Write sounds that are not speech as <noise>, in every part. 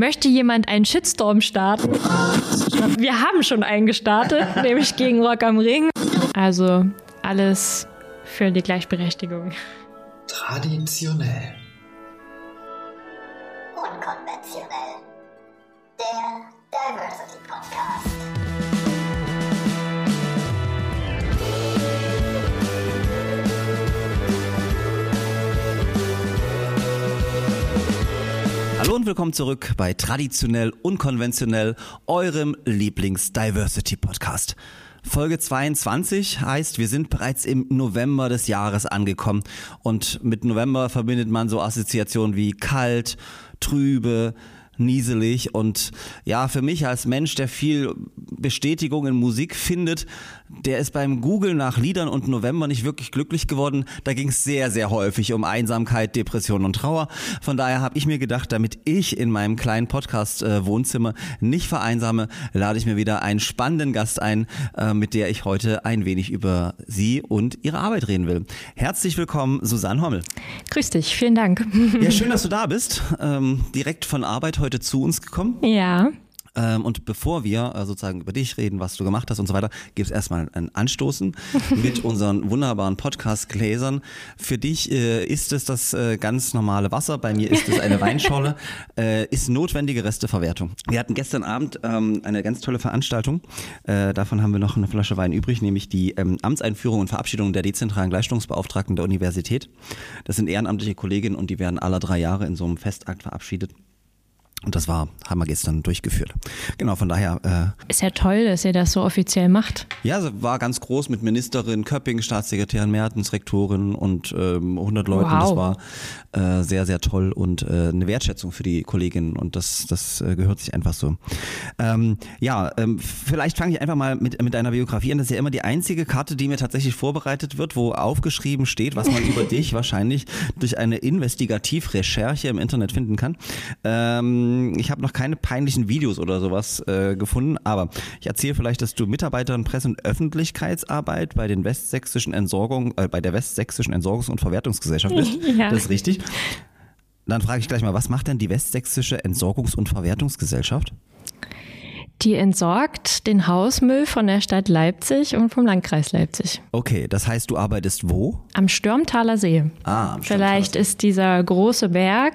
Möchte jemand einen Shitstorm starten? Wir haben schon einen gestartet, <laughs> nämlich gegen Rock am Ring. Also alles für die Gleichberechtigung. Traditionell. Unkonventionell. Der Diversity und willkommen zurück bei Traditionell Unkonventionell, eurem Lieblings-Diversity-Podcast. Folge 22 heißt, wir sind bereits im November des Jahres angekommen und mit November verbindet man so Assoziationen wie kalt, trübe, nieselig und ja, für mich als Mensch, der viel Bestätigung in Musik findet, der ist beim Google nach Liedern und November nicht wirklich glücklich geworden. Da ging es sehr, sehr häufig um Einsamkeit, Depression und Trauer. Von daher habe ich mir gedacht, damit ich in meinem kleinen Podcast-Wohnzimmer nicht vereinsame, lade ich mir wieder einen spannenden Gast ein, äh, mit der ich heute ein wenig über sie und ihre Arbeit reden will. Herzlich willkommen, Susanne Hommel. Grüß dich, vielen Dank. Ja, schön, dass du da bist. Ähm, direkt von Arbeit heute zu uns gekommen. Ja. Ähm, und bevor wir äh, sozusagen über dich reden, was du gemacht hast und so weiter, gibt es erstmal ein Anstoßen <laughs> mit unseren wunderbaren Podcast-Gläsern. Für dich äh, ist es das äh, ganz normale Wasser, bei mir ist es eine <laughs> Weinschorle, äh, ist notwendige Resteverwertung. Wir hatten gestern Abend ähm, eine ganz tolle Veranstaltung, äh, davon haben wir noch eine Flasche Wein übrig, nämlich die ähm, Amtseinführung und Verabschiedung der dezentralen Gleichstellungsbeauftragten der Universität. Das sind ehrenamtliche Kolleginnen und die werden alle drei Jahre in so einem Festakt verabschiedet. Und das war, haben wir gestern durchgeführt. Genau, von daher. Äh, ist ja toll, dass ihr das so offiziell macht. Ja, also war ganz groß mit Ministerin Köpping, Staatssekretärin Mertens, Rektorin und ähm, 100 Leuten. Wow. Das war äh, sehr, sehr toll und äh, eine Wertschätzung für die Kolleginnen und das, das äh, gehört sich einfach so. Ähm, ja, ähm, vielleicht fange ich einfach mal mit, mit deiner Biografie an. Das ist ja immer die einzige Karte, die mir tatsächlich vorbereitet wird, wo aufgeschrieben steht, was man über <laughs> dich wahrscheinlich durch eine Investigativrecherche im Internet finden kann. Ähm, ich habe noch keine peinlichen Videos oder sowas äh, gefunden, aber ich erzähle vielleicht, dass du Mitarbeiterin Presse- und Öffentlichkeitsarbeit bei den westsächsischen Entsorgung, äh, bei der westsächsischen Entsorgungs- und Verwertungsgesellschaft bist. <laughs> Ja. Das ist richtig. Dann frage ich gleich mal, was macht denn die westsächsische Entsorgungs- und Verwertungsgesellschaft? Die entsorgt den Hausmüll von der Stadt Leipzig und vom Landkreis Leipzig. Okay, das heißt, du arbeitest wo? Am Stürmtaler See. Ah, am Vielleicht ist dieser große Berg,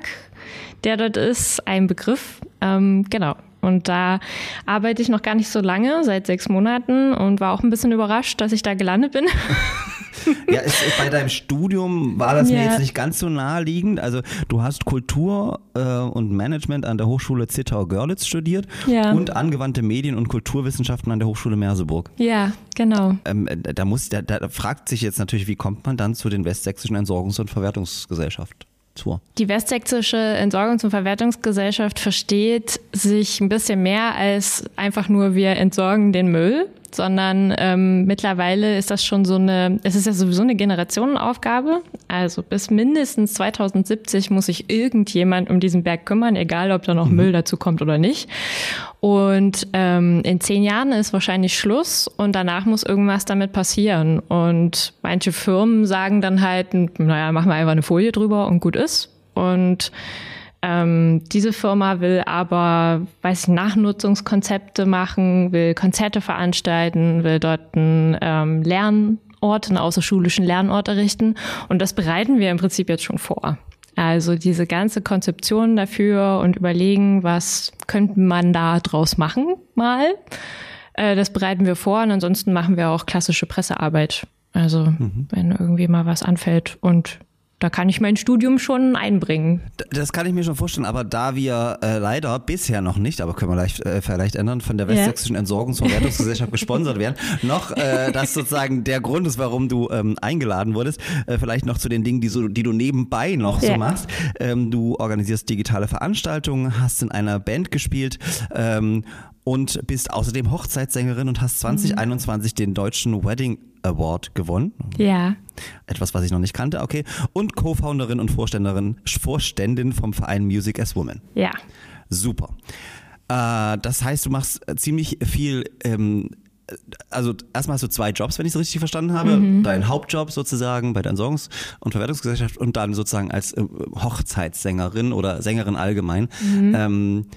der dort ist, ein Begriff. Ähm, genau. Und da arbeite ich noch gar nicht so lange, seit sechs Monaten und war auch ein bisschen überrascht, dass ich da gelandet bin. <laughs> <laughs> Ja, ist, bei deinem Studium war das mir Ja. jetzt nicht ganz so naheliegend. Also du hast Kultur äh, und Management an der Hochschule Zittau-Görlitz studiert Ja. und angewandte Medien- und Kulturwissenschaften an der Hochschule Merseburg. ja, genau. Ähm, äh, da, muss, da, da fragt sich jetzt natürlich, wie kommt man dann zu den westsächsischen Entsorgungs- und Verwertungsgesellschaft? Zur. Die Westsächsische Entsorgungs- und Verwertungsgesellschaft versteht sich ein bisschen mehr als einfach nur wir entsorgen den Müll, sondern ähm, mittlerweile ist das schon so eine, es ist ja sowieso eine Generationenaufgabe. Also bis mindestens 2070 muss sich irgendjemand um diesen Berg kümmern, egal ob da noch Müll dazu kommt oder nicht. Und ähm, in zehn Jahren ist wahrscheinlich Schluss und danach muss irgendwas damit passieren. Und manche Firmen sagen dann halt, naja, machen wir einfach eine Folie drüber und gut ist. Und ähm, diese Firma will aber, weiß ich, Nachnutzungskonzepte machen, will Konzerte veranstalten, will dort einen ähm, Lernort, einen außerschulischen Lernort errichten. Und das bereiten wir im Prinzip jetzt schon vor. Also diese ganze Konzeption dafür und überlegen, was könnte man da draus machen mal. Äh, das bereiten wir vor und ansonsten machen wir auch klassische Pressearbeit. Also wenn irgendwie mal was anfällt und da kann ich mein Studium schon einbringen. Das kann ich mir schon vorstellen, aber da wir äh, leider bisher noch nicht, aber können wir leicht, äh, vielleicht ändern, von der Westsächsischen Entsorgungs- und Verwertungsgesellschaft gesponsert werden, <laughs> noch äh, das sozusagen der Grund ist, warum du ähm, eingeladen wurdest, äh, vielleicht noch zu den Dingen, die, so, die du nebenbei noch so Ja. machst. Ähm, du organisierst digitale Veranstaltungen, hast in einer Band gespielt ähm, und bist außerdem Hochzeitssängerin und hast 2021 den deutschen Wedding Award gewonnen. Ja. Etwas, was ich noch nicht kannte, okay. Und Co-Founderin und Vorständerin, Vorständin vom Verein Music as Women. Ja. Super. Äh, das heißt, du machst ziemlich viel, ähm, also erstmal hast du zwei Jobs, wenn ich es richtig verstanden habe. Dein Hauptjob sozusagen bei der Entsorgungs- und Verwertungsgesellschaft und dann sozusagen als äh, Hochzeitssängerin oder Sängerin allgemein. Ähm,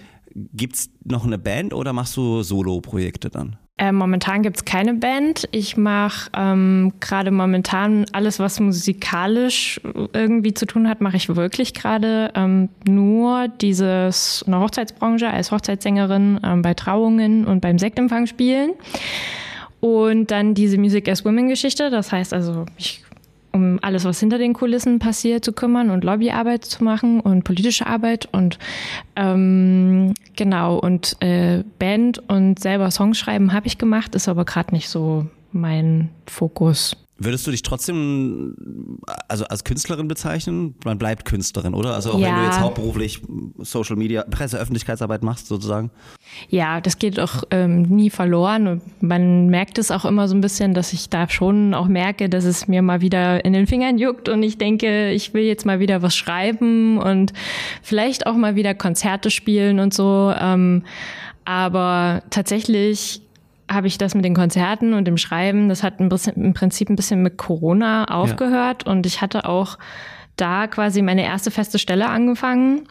gibt's noch eine Band oder machst du Solo-Projekte dann? Äh, momentan gibt's keine Band. Ich mache ähm, gerade momentan alles, was musikalisch irgendwie zu tun hat, mache ich wirklich gerade ähm, nur dieses in der Hochzeitsbranche als Hochzeitssängerin ähm, bei Trauungen und beim Sektempfang spielen. Und dann diese Music as Women Geschichte. Das heißt also, ich um alles, was hinter den Kulissen passiert, zu kümmern und Lobbyarbeit zu machen und politische Arbeit und ähm, genau und äh, Band und selber Songs schreiben habe ich gemacht, ist aber gerade nicht so mein Fokus. Würdest du dich trotzdem also als Künstlerin bezeichnen? Man bleibt Künstlerin, oder? Also auch Ja. wenn du jetzt hauptberuflich Social Media, Presse, Öffentlichkeitsarbeit machst sozusagen. Ja, das geht auch ähm, nie verloren und man merkt es auch immer so ein bisschen, dass ich da schon auch merke, dass es mir mal wieder in den Fingern juckt und ich denke, ich will jetzt mal wieder was schreiben und vielleicht auch mal wieder Konzerte spielen und so. Ähm, aber tatsächlich habe ich das mit den Konzerten und dem Schreiben, das hat ein bisschen, im Prinzip ein bisschen mit Corona aufgehört. Und ich hatte auch da quasi meine erste feste Stelle angefangen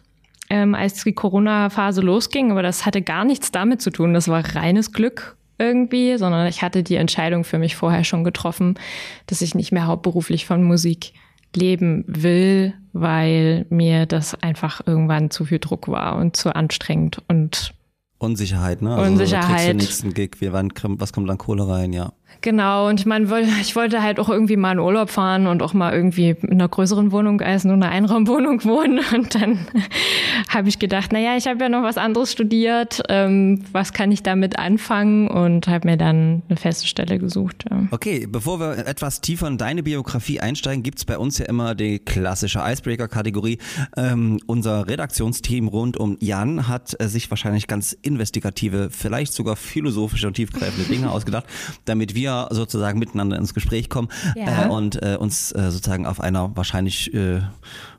ähm, als die Corona-Phase losging, aber das hatte gar nichts damit zu tun. Das war reines Glück irgendwie, sondern ich hatte die Entscheidung für mich vorher schon getroffen, dass ich nicht mehr hauptberuflich von Musik leben will, weil mir das einfach irgendwann zu viel Druck war und zu anstrengend und Unsicherheit, ne? Unsicherheit. kriegst du den nächsten Gig, wir wann, was kommt an Kohle rein, ja. Genau, und ich meine, ich wollte halt auch irgendwie mal in Urlaub fahren und auch mal irgendwie in einer größeren Wohnung als nur einer Einraumwohnung <laughs> wohnen. Und dann <laughs> habe ich gedacht, naja, ich habe ja noch was anderes studiert, ähm, was kann ich damit anfangen? Und habe mir dann eine feste Stelle gesucht. Ja. Okay, bevor wir etwas tiefer in deine Biografie einsteigen, gibt's bei uns ja immer die klassische Icebreaker-Kategorie. Ähm, unser Redaktionsteam rund um Jan hat äh, sich wahrscheinlich ganz investigative, vielleicht sogar philosophische und tiefgreifende Dinge <laughs> ausgedacht, damit wir sozusagen miteinander ins Gespräch kommen Ja. äh, und äh, uns äh, sozusagen auf einer wahrscheinlich äh,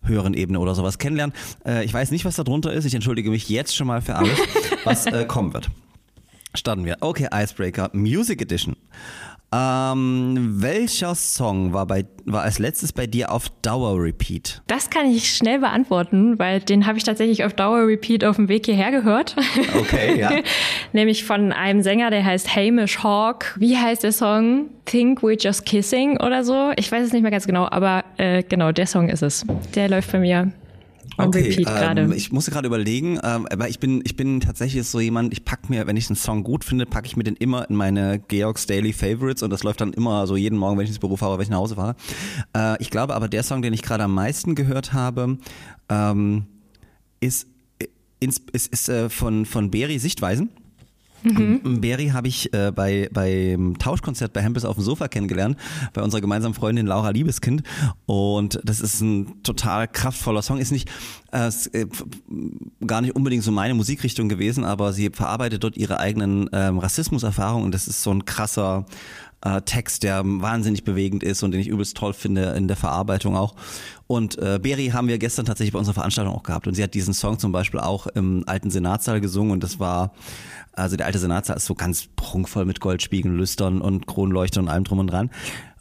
höheren Ebene oder sowas kennenlernen. Äh, ich weiß nicht, was da drunter ist. Ich entschuldige mich jetzt schon mal für alles, <laughs> was äh, kommen wird. Starten wir. Okay, Icebreaker Music Edition. Ähm, welcher Song war, bei, war als letztes bei dir auf Dauer Repeat? Das kann ich schnell beantworten, weil den habe ich tatsächlich auf Dauer Repeat auf dem Weg hierher gehört. Okay, ja. <laughs> Nämlich von einem Sänger, der heißt Hamish Hawk. Wie heißt der Song? Think We're Just Kissing oder so. Ich weiß es nicht mehr ganz genau, aber äh, genau, der Song ist es. Der läuft bei mir on Repeat gerade. ähm, ich musste gerade überlegen, ähm, aber ich bin, ich bin tatsächlich so jemand, ich pack mir, wenn ich einen Song gut finde, packe ich mir den immer in meine Georgs Daily Favorites und das läuft dann immer so jeden Morgen, wenn ich ins Büro fahre, wenn ich nach Hause fahre. Äh, ich glaube aber, der Song, den ich gerade am meisten gehört habe, ähm, ist, ins, ist, ist äh, von, von Beri Sichtweisen. Mhm. Beri habe ich äh, bei beim Tauschkonzert bei Hempels auf dem Sofa kennengelernt, bei unserer gemeinsamen Freundin Laura Liebeskind. Und das ist ein total kraftvoller Song. Ist nicht äh, ist, äh, gar nicht unbedingt so meine Musikrichtung gewesen, aber sie verarbeitet dort ihre eigenen ähm, Rassismuserfahrungen. Und das ist so ein krasser äh, Text, der wahnsinnig bewegend ist und den ich übelst toll finde in der Verarbeitung auch. Und äh, Beri haben wir gestern tatsächlich bei unserer Veranstaltung auch gehabt. Und sie hat diesen Song zum Beispiel auch im alten Senatssaal gesungen und das war, also der alte Senatssaal ist so ganz prunkvoll mit Goldspiegeln, Lüstern und Kronleuchtern und allem drum und dran.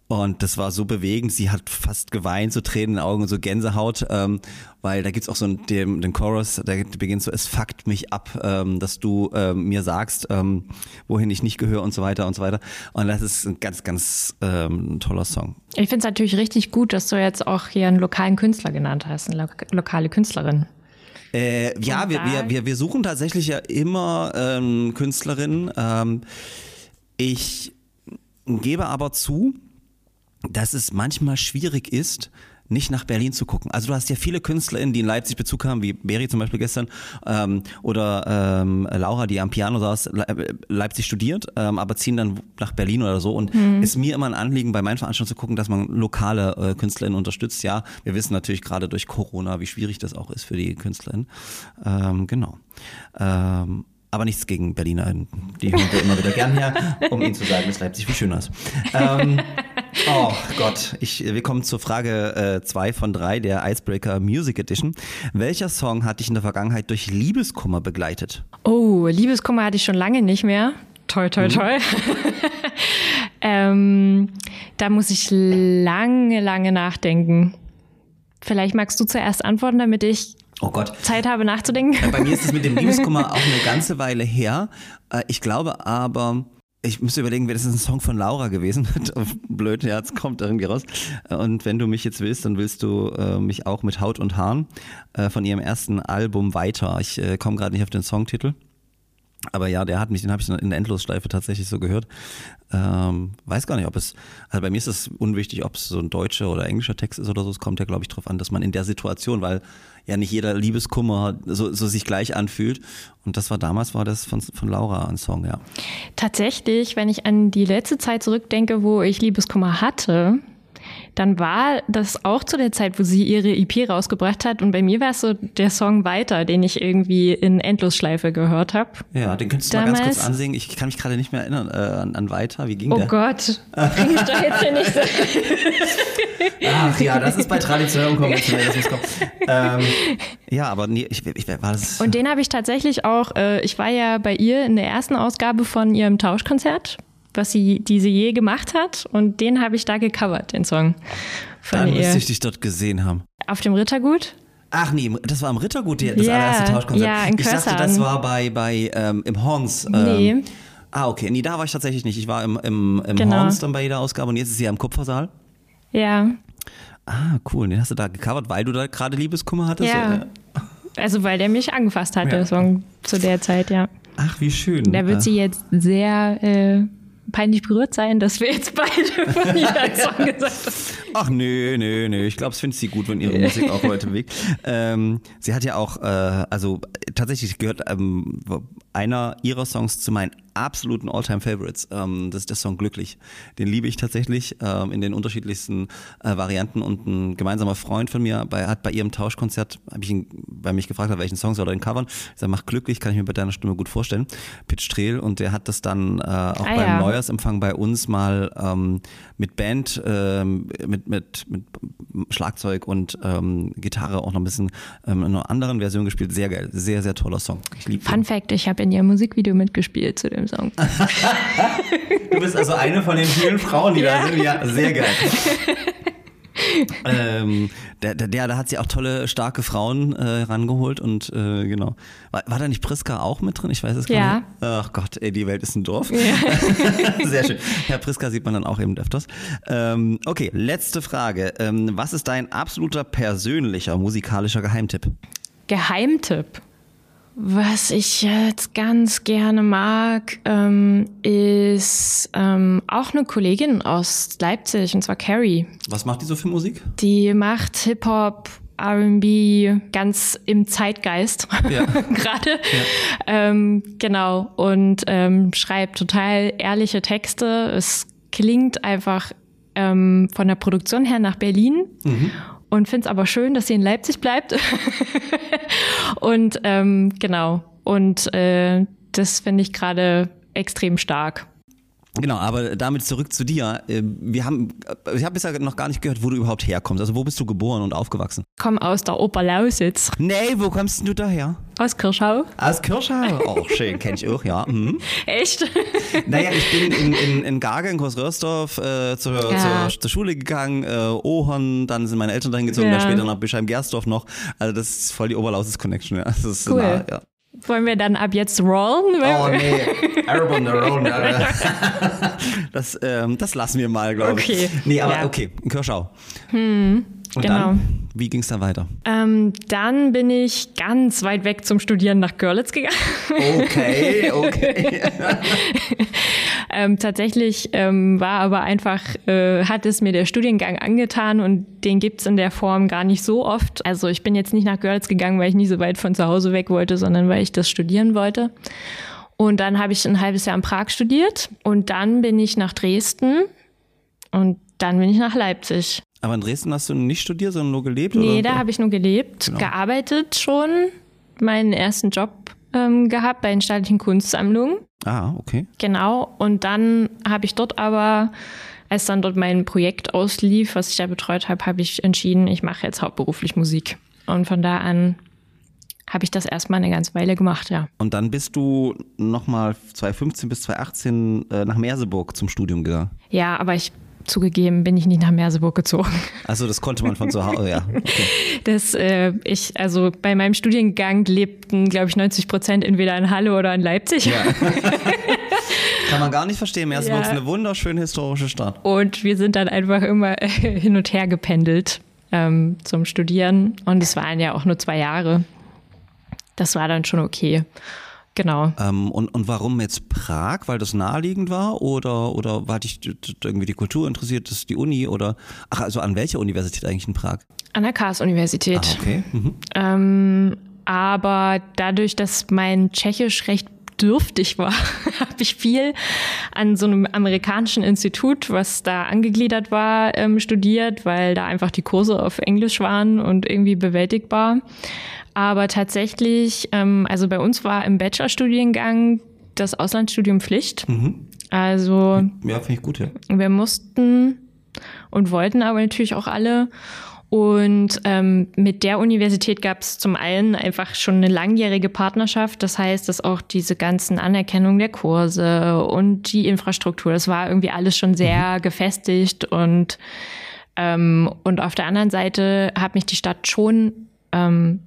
Und das war so bewegend, sie hat fast geweint, so Tränen in den Augen und so Gänsehaut, ähm, weil da gibt's auch so den, den Chorus, der beginnt so, es fuckt mich ab, ähm, dass du ähm, mir sagst, ähm, wohin ich nicht gehöre und so weiter und so weiter. Und das ist ein ganz, ganz ähm, toller Song. Ich finde es natürlich richtig gut, dass du jetzt auch hier einen lokalen Künstler genannt hast, eine lo lokale Künstlerin. Äh, ja, wir, wir, wir, wir suchen tatsächlich ja immer ähm, Künstlerinnen. Ähm, ich gebe aber zu, dass es manchmal schwierig ist, nicht nach Berlin zu gucken. Also du hast ja viele KünstlerInnen, die in Leipzig Bezug haben, wie Beri zum Beispiel gestern, ähm, oder ähm, Laura, die am Piano saß, Le äh, Leipzig studiert, ähm, aber ziehen dann nach Berlin oder so. Und ist mir immer ein Anliegen, bei meinen Veranstaltungen zu gucken, dass man lokale äh, KünstlerInnen unterstützt. Ja, wir wissen natürlich gerade durch Corona, wie schwierig das auch ist für die KünstlerInnen. Ähm, genau. Ähm, aber nichts gegen Berliner. Die hören wir immer wieder gern her, um ihnen zu sagen, dass Leipzig viel schöner ist. Ähm, <laughs> oh Gott, ich, wir kommen zur Frage 2 von 3 der Icebreaker Music Edition. Welcher Song hat dich in der Vergangenheit durch Liebeskummer begleitet? Oh, Liebeskummer hatte ich schon lange nicht mehr. Toi, toi, toi. ähm, da muss ich lange, lange nachdenken. Vielleicht magst du zuerst antworten, damit ich Oh Gott. Zeit habe nachzudenken. Bei mir ist es mit dem <laughs> Liebeskummer auch eine ganze Weile her. Äh, Ich glaube aber, ich müsste überlegen, wäre das ein Song von Laura gewesen? <laughs> Blöd, ja, jetzt kommt irgendwie raus. Und wenn du mich jetzt willst, dann willst du äh, mich auch mit Haut und Haaren äh, von ihrem ersten Album weiter. Ich äh, komme gerade nicht auf den Songtitel. Aber ja, der hat mich, den habe ich in der Endlosschleife tatsächlich so gehört. Ähm, weiß gar nicht, ob es, also bei mir ist es unwichtig, ob es so ein deutscher oder englischer Text ist oder so. Es kommt ja, glaube ich, drauf an, dass man in der Situation, weil ja nicht jeder Liebeskummer so, so sich gleich anfühlt. Und das war damals, war das von, von Laura ein Song, ja. Tatsächlich, wenn ich an die letzte Zeit zurückdenke, wo ich Liebeskummer hatte, dann war das auch zu der Zeit, wo sie ihre EP rausgebracht hat. Und bei mir war es so der Song Weiter, den ich irgendwie in Endlosschleife gehört habe. Ja, den könntest du mal ganz Damals- kurz ansingen. Ich kann mich gerade nicht mehr erinnern äh, an, an Weiter. Wie ging Oh der? Gott, <laughs> bring ich doch jetzt hier nicht so. <laughs> Ach ja, das ist bei traditionell und konventionell, das muss kommen. Ähm, ja, aber nee, ich, ich war das. Und den habe ich tatsächlich auch, äh, ich war ja bei ihr in der ersten Ausgabe von ihrem Tauschkonzert, was sie, die sie je gemacht hat. Und den habe ich da gecovert, den Song von dann ihr. müsste ich dich dort gesehen haben. Auf dem Rittergut? Ach nee, das war im Rittergut, das Ja, allererste Tauschkonzert. ja, in ich dachte, das war bei, bei ähm, im Horns. Ähm, Nee. Ah, okay. Nee, da war ich tatsächlich nicht. Ich war im, im, im Genau. Horns dann bei jeder Ausgabe und jetzt ist sie ja im Kupfersaal. Ja. Ah, cool. Den hast du da gecovert, weil du da gerade Liebeskummer hattest? Ja. Also weil der mich angefasst hat, Ja. der Song zu der Zeit, ja. Ach, wie schön. Da wird Äh, sie jetzt sehr äh, peinlich berührt sein, dass wir jetzt beide von <laughs> einen Song gesagt haben. Ach nö, nö, nö. Ich glaube, es findet sie gut, wenn ihre Musik auch Leute bewegt. Ähm, sie hat ja auch, äh, also tatsächlich gehört ähm, einer ihrer Songs zu meinen absoluten All-Time-Favorites. Ähm, das ist der Song Glücklich. Den liebe ich tatsächlich ähm, in den unterschiedlichsten äh, Varianten. Und ein gemeinsamer Freund von mir bei, hat bei ihrem Tauschkonzert, habe ich ihn bei mich gefragt, welchen Song soll er denn covern? Ich sage, mach Glücklich, kann ich mir bei deiner Stimme gut vorstellen. Pitch Strehl und der hat das dann äh, auch Ah, beim ja. Neujahrsempfang bei uns mal ähm, mit Band, ähm, mit, mit, mit Schlagzeug und ähm, Gitarre auch noch ein bisschen ähm, in einer anderen Version gespielt. Sehr geil, sehr, sehr toller Song. Ich liebe Fun Fact, ich habe in ihrem Musikvideo mitgespielt zu dem Song. <laughs> Du bist also eine von den vielen Frauen, die da sind. Ja, sehr geil. <laughs> ähm, der, der, der, da hat sie auch tolle, starke Frauen äh, rangeholt und äh, genau. War, war da nicht Priska auch mit drin? Ich weiß es gar Ja. nicht. Ach Gott, ey, die Welt ist ein Dorf. <laughs> Sehr schön. Herr Priska sieht man dann auch eben öfters. Ähm, okay, letzte Frage. Ähm, was ist dein absoluter persönlicher musikalischer Geheimtipp? Geheimtipp. Was ich jetzt ganz gerne mag, ähm, ist ähm, auch eine Kollegin aus Leipzig, und zwar Carrie. Was macht die so für Musik? Die macht Hip-Hop, RB, ganz im Zeitgeist Ja. <laughs> gerade. Ähm, genau. Und ähm, schreibt total ehrliche Texte. Es klingt einfach ähm, von der Produktion her nach Berlin. Und finde es aber schön, dass sie in Leipzig bleibt. <laughs> und ähm, genau. Und äh, das finde ich gerade extrem stark. Genau, aber damit zurück zu dir. Äh, Wir haben, ich habe bisher noch gar nicht gehört, wo du überhaupt herkommst. Also wo bist du geboren und aufgewachsen? Komm aus der Oberlausitz, Nee, wo kommst du daher? aus Kirschau. Aus Kirschau. Oh, schön, kenn ich auch, ja. Mhm. <laughs> Echt? <laughs> Naja, ich bin in, in, in Garge, in Großröhrsdorf, äh, zur, Ja. zur, zur Schule gegangen, äh, Ohorn, dann sind meine Eltern dahin gezogen, Ja. dann später nach Bischheim-Gersdorf noch. Also das ist voll die Oberlausitz-Connection, ja. Das ist Cool. nah, ja. Wollen wir dann ab jetzt rollen? Oh nee, Arab on the Road. äh. Das, ähm, das lassen wir mal, glaube ich. Okay. Nee, aber Ja. okay, Kirschau. Und genau. dann, wie ging es dann weiter? Ähm, dann bin ich ganz weit weg zum Studieren nach Görlitz gegangen. Okay, okay. <laughs> ähm, tatsächlich ähm, war aber einfach, äh, hat es mir der Studiengang angetan und den gibt's in der Form gar nicht so oft. Also ich bin jetzt nicht nach Görlitz gegangen, weil ich nicht so weit von zu Hause weg wollte, sondern weil ich das studieren wollte. Und dann habe ich ein halbes Jahr in Prag studiert und dann bin ich nach Dresden und dann bin ich nach Leipzig. Aber in Dresden hast du nicht studiert, sondern nur gelebt? Nee, oder? da habe ich nur gelebt, Genau. gearbeitet schon, meinen ersten Job ähm, gehabt bei den staatlichen Kunstsammlungen. Ah, okay. Genau. Und dann habe ich dort aber, als dann dort mein Projekt auslief, was ich da betreut habe, habe ich entschieden, ich mache jetzt hauptberuflich Musik. Und von da an habe ich das erstmal eine ganze Weile gemacht, ja. Und dann bist du nochmal 2015 bis 2018 äh, nach Merseburg zum Studium gegangen. Ja, aber ich zugegeben bin ich nicht nach Merseburg gezogen. Also das konnte man von zu Hause, ja. Okay. <laughs> Das, äh, ich, also bei meinem Studiengang lebten, glaube ich, 90 Prozent entweder in Halle oder in Leipzig. Ja. <laughs> Kann man gar nicht verstehen. Merseburg ist Ja. eine wunderschöne historische Stadt. Und wir sind dann einfach immer <laughs> hin und her gependelt ähm, zum Studieren. Und es waren ja auch nur zwei Jahre. Das war dann schon okay. Genau. Ähm, und, und warum jetzt Prag? Weil das naheliegend war? Oder, oder war dich irgendwie die Kultur interessiert, das ist die Uni? Oder ach, also an welcher Universität eigentlich in Prag? An der Karls-Universität. Ah, okay. Mhm. Ähm, aber dadurch, dass mein Tschechisch recht dürftig war, <laughs> habe ich viel an so einem amerikanischen Institut, was da angegliedert war, ähm, studiert, weil da einfach die Kurse auf Englisch waren und irgendwie bewältigbar. Aber tatsächlich, ähm, also bei uns war im Bachelorstudiengang das Auslandsstudium Pflicht. Also Ja, finde ich gut, ja. wir mussten und wollten aber natürlich auch alle. Und ähm, mit der Universität gab es zum einen einfach schon eine langjährige Partnerschaft. Das heißt, dass auch diese ganzen Anerkennung der Kurse und die Infrastruktur, das war irgendwie alles schon sehr gefestigt. Und, ähm, und auf der anderen Seite hat mich die Stadt schon ähm,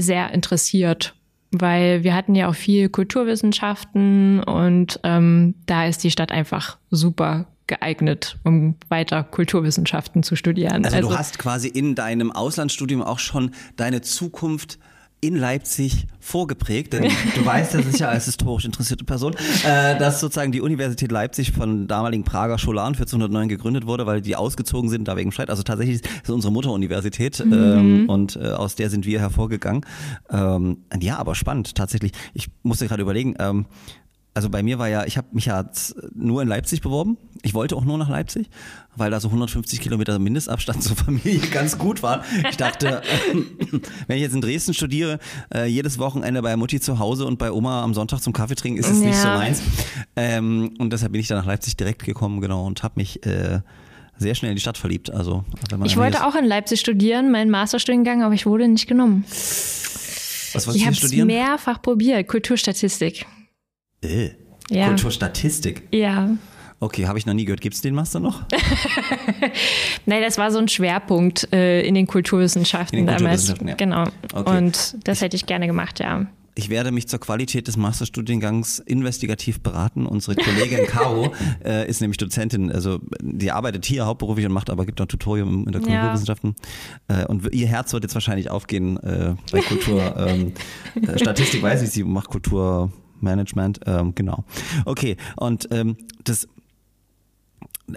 sehr interessiert, weil wir hatten ja auch viel Kulturwissenschaften und ähm, da ist die Stadt einfach super geeignet, um weiter Kulturwissenschaften zu studieren. Also, du hast quasi in deinem Auslandsstudium auch schon deine Zukunft in Leipzig vorgeprägt, denn du weißt ja sicher als historisch interessierte Person, äh, dass sozusagen die Universität Leipzig von damaligen Prager Scholaren 1409 gegründet wurde, weil die ausgezogen sind, da wegen Streit. Also tatsächlich ist es unsere Mutteruniversität ähm, und äh, aus der sind wir hervorgegangen. Ähm, ja, aber spannend tatsächlich. Ich musste gerade überlegen, ähm, also bei mir war ja, ich habe mich ja nur in Leipzig beworben. Ich wollte auch nur nach Leipzig, weil da so 150 Kilometer Mindestabstand <laughs> zur Familie ganz gut war. Ich dachte, <laughs> wenn ich jetzt in Dresden studiere, äh, jedes Wochenende bei Mutti zu Hause und bei Oma am Sonntag zum Kaffee trinken, ist es nicht so Ja. meins. Ähm, und deshalb bin ich dann nach Leipzig direkt gekommen, genau, und habe mich äh, sehr schnell in die Stadt verliebt. Also wenn man ich wollte auch in Leipzig studieren, meinen Masterstudiengang, aber ich wurde nicht genommen. was wolltest Ich du habe hier es studieren? mehrfach probiert, Kulturstatistik. Äh, Ja. Kulturstatistik. Ja. Okay, habe ich noch nie gehört. Gibt es den Master noch? <laughs> Nein, das war so ein Schwerpunkt äh, in den Kulturwissenschaften In den damals. Kulturwissenschaften, ja. Genau. Okay. Und das hätte ich gerne gemacht, ja. Ich werde mich zur Qualität des Masterstudiengangs investigativ beraten. Unsere Kollegin Caro <laughs> äh, ist nämlich Dozentin, also die arbeitet hier hauptberuflich und macht aber gibt auch Tutorium in der Ja. Kulturwissenschaften. Äh, und ihr Herz wird jetzt wahrscheinlich aufgehen äh, bei Kultur. <laughs> ähm, äh, Statistik weiß ich, sie macht Kulturmanagement. Ähm, genau. Okay, und ähm, das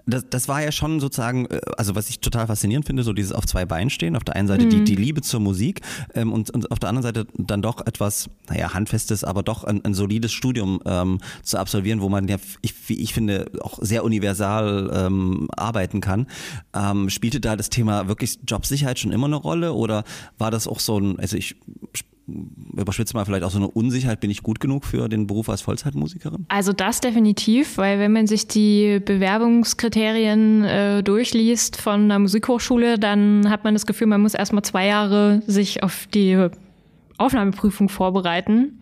das, das war ja schon sozusagen, äh, also was ich total faszinierend finde, so dieses auf zwei Beinen stehen. Auf der einen Seite die, die Liebe zur Musik ähm, und, und auf der anderen Seite dann doch etwas, naja, handfestes, aber doch ein, ein solides Studium ähm, zu absolvieren, wo man ja, ich, wie ich finde, auch sehr universal ähm, arbeiten kann. Ähm, spielte da das Thema wirklich Jobsicherheit schon immer eine Rolle oder war das auch so ein, also ich überspitze mal vielleicht auch so eine Unsicherheit, bin ich gut genug für den Beruf als Vollzeitmusikerin? Also das definitiv, weil wenn man sich die Bewerbungskriterien äh, durchliest von einer Musikhochschule, dann hat man das Gefühl, man muss erstmal zwei Jahre sich auf die Aufnahmeprüfung vorbereiten.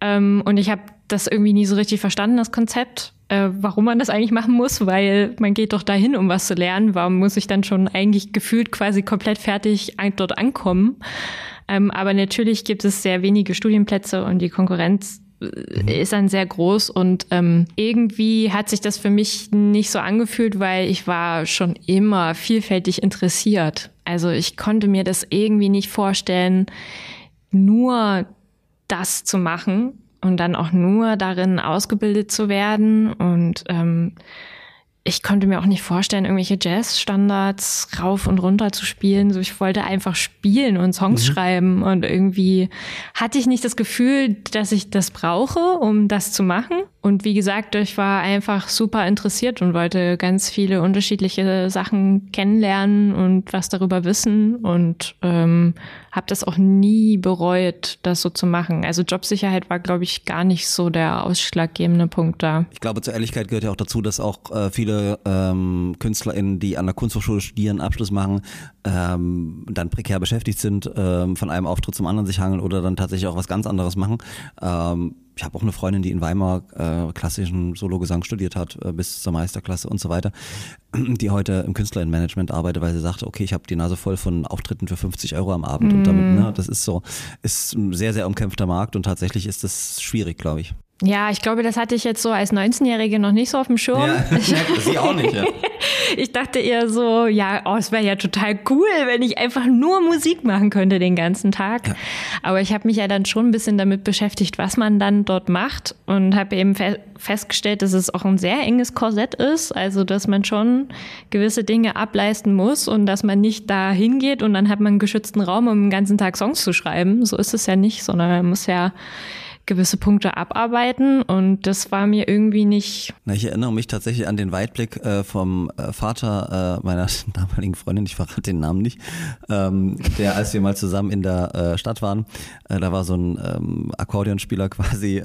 Ähm, und ich habe das irgendwie nie so richtig verstanden, das Konzept, äh, warum man das eigentlich machen muss, weil man geht doch dahin, um was zu lernen. Warum muss ich dann schon eigentlich gefühlt quasi komplett fertig dort ankommen? Ähm, aber natürlich gibt es sehr wenige Studienplätze und die Konkurrenz äh, ist dann sehr groß und ähm, irgendwie hat sich das für mich nicht so angefühlt, weil ich war schon immer vielfältig interessiert. Also ich konnte mir das irgendwie nicht vorstellen, nur das zu machen und dann auch nur darin ausgebildet zu werden. Und ähm, ich konnte mir auch nicht vorstellen, irgendwelche Jazz-Standards rauf und runter zu spielen. So, ich wollte einfach spielen und Songs schreiben. Und irgendwie hatte ich nicht das Gefühl, dass ich das brauche, um das zu machen. Und wie gesagt, ich war einfach super interessiert und wollte ganz viele unterschiedliche Sachen kennenlernen und was darüber wissen. Und ähm, habe das auch nie bereut, das so zu machen. Also Jobsicherheit war, glaube ich, gar nicht so der ausschlaggebende Punkt da. Ich glaube, zur Ehrlichkeit gehört ja auch dazu, dass auch äh, viele viele ähm, KünstlerInnen, die an der Kunsthochschule studieren, Abschluss machen, ähm, dann prekär beschäftigt sind, ähm, von einem Auftritt zum anderen sich hangeln oder dann tatsächlich auch was ganz anderes machen. Ähm, ich habe auch eine Freundin, die in Weimar äh, klassischen Sologesang studiert hat, äh, bis zur Meisterklasse und so weiter, <clears throat> die heute im Künstlerinnenmanagement arbeitet, weil sie sagte, okay, ich habe die Nase voll von Auftritten für 50 Euro am Abend mm. und damit, ne, das ist so, ist ein sehr, sehr umkämpfter Markt und tatsächlich ist das schwierig, glaube ich. Ja, ich glaube, das hatte ich jetzt so als 19-Jährige noch nicht so auf dem Schirm. Ja, <laughs> sie auch nicht, ja. ich dachte eher so, ja, oh, es wäre ja total cool, wenn ich einfach nur Musik machen könnte den ganzen Tag. Ja. Aber ich habe mich ja dann schon ein bisschen damit beschäftigt, was man dann dort macht und habe eben fe festgestellt, dass es auch ein sehr enges Korsett ist, also dass man schon gewisse Dinge ableisten muss und dass man nicht da hingeht und dann hat man einen geschützten Raum, um den ganzen Tag Songs zu schreiben. So ist es ja nicht, sondern man muss ja gewisse Punkte abarbeiten und das war mir irgendwie nicht. Na, ich erinnere mich tatsächlich an den Weitblick äh, vom äh, Vater äh, meiner <laughs> damaligen Freundin, ich verrate den Namen nicht, ähm, der, als wir mal zusammen in der äh, Stadt waren, äh, da war so ein ähm, Akkordeonspieler <laughs> quasi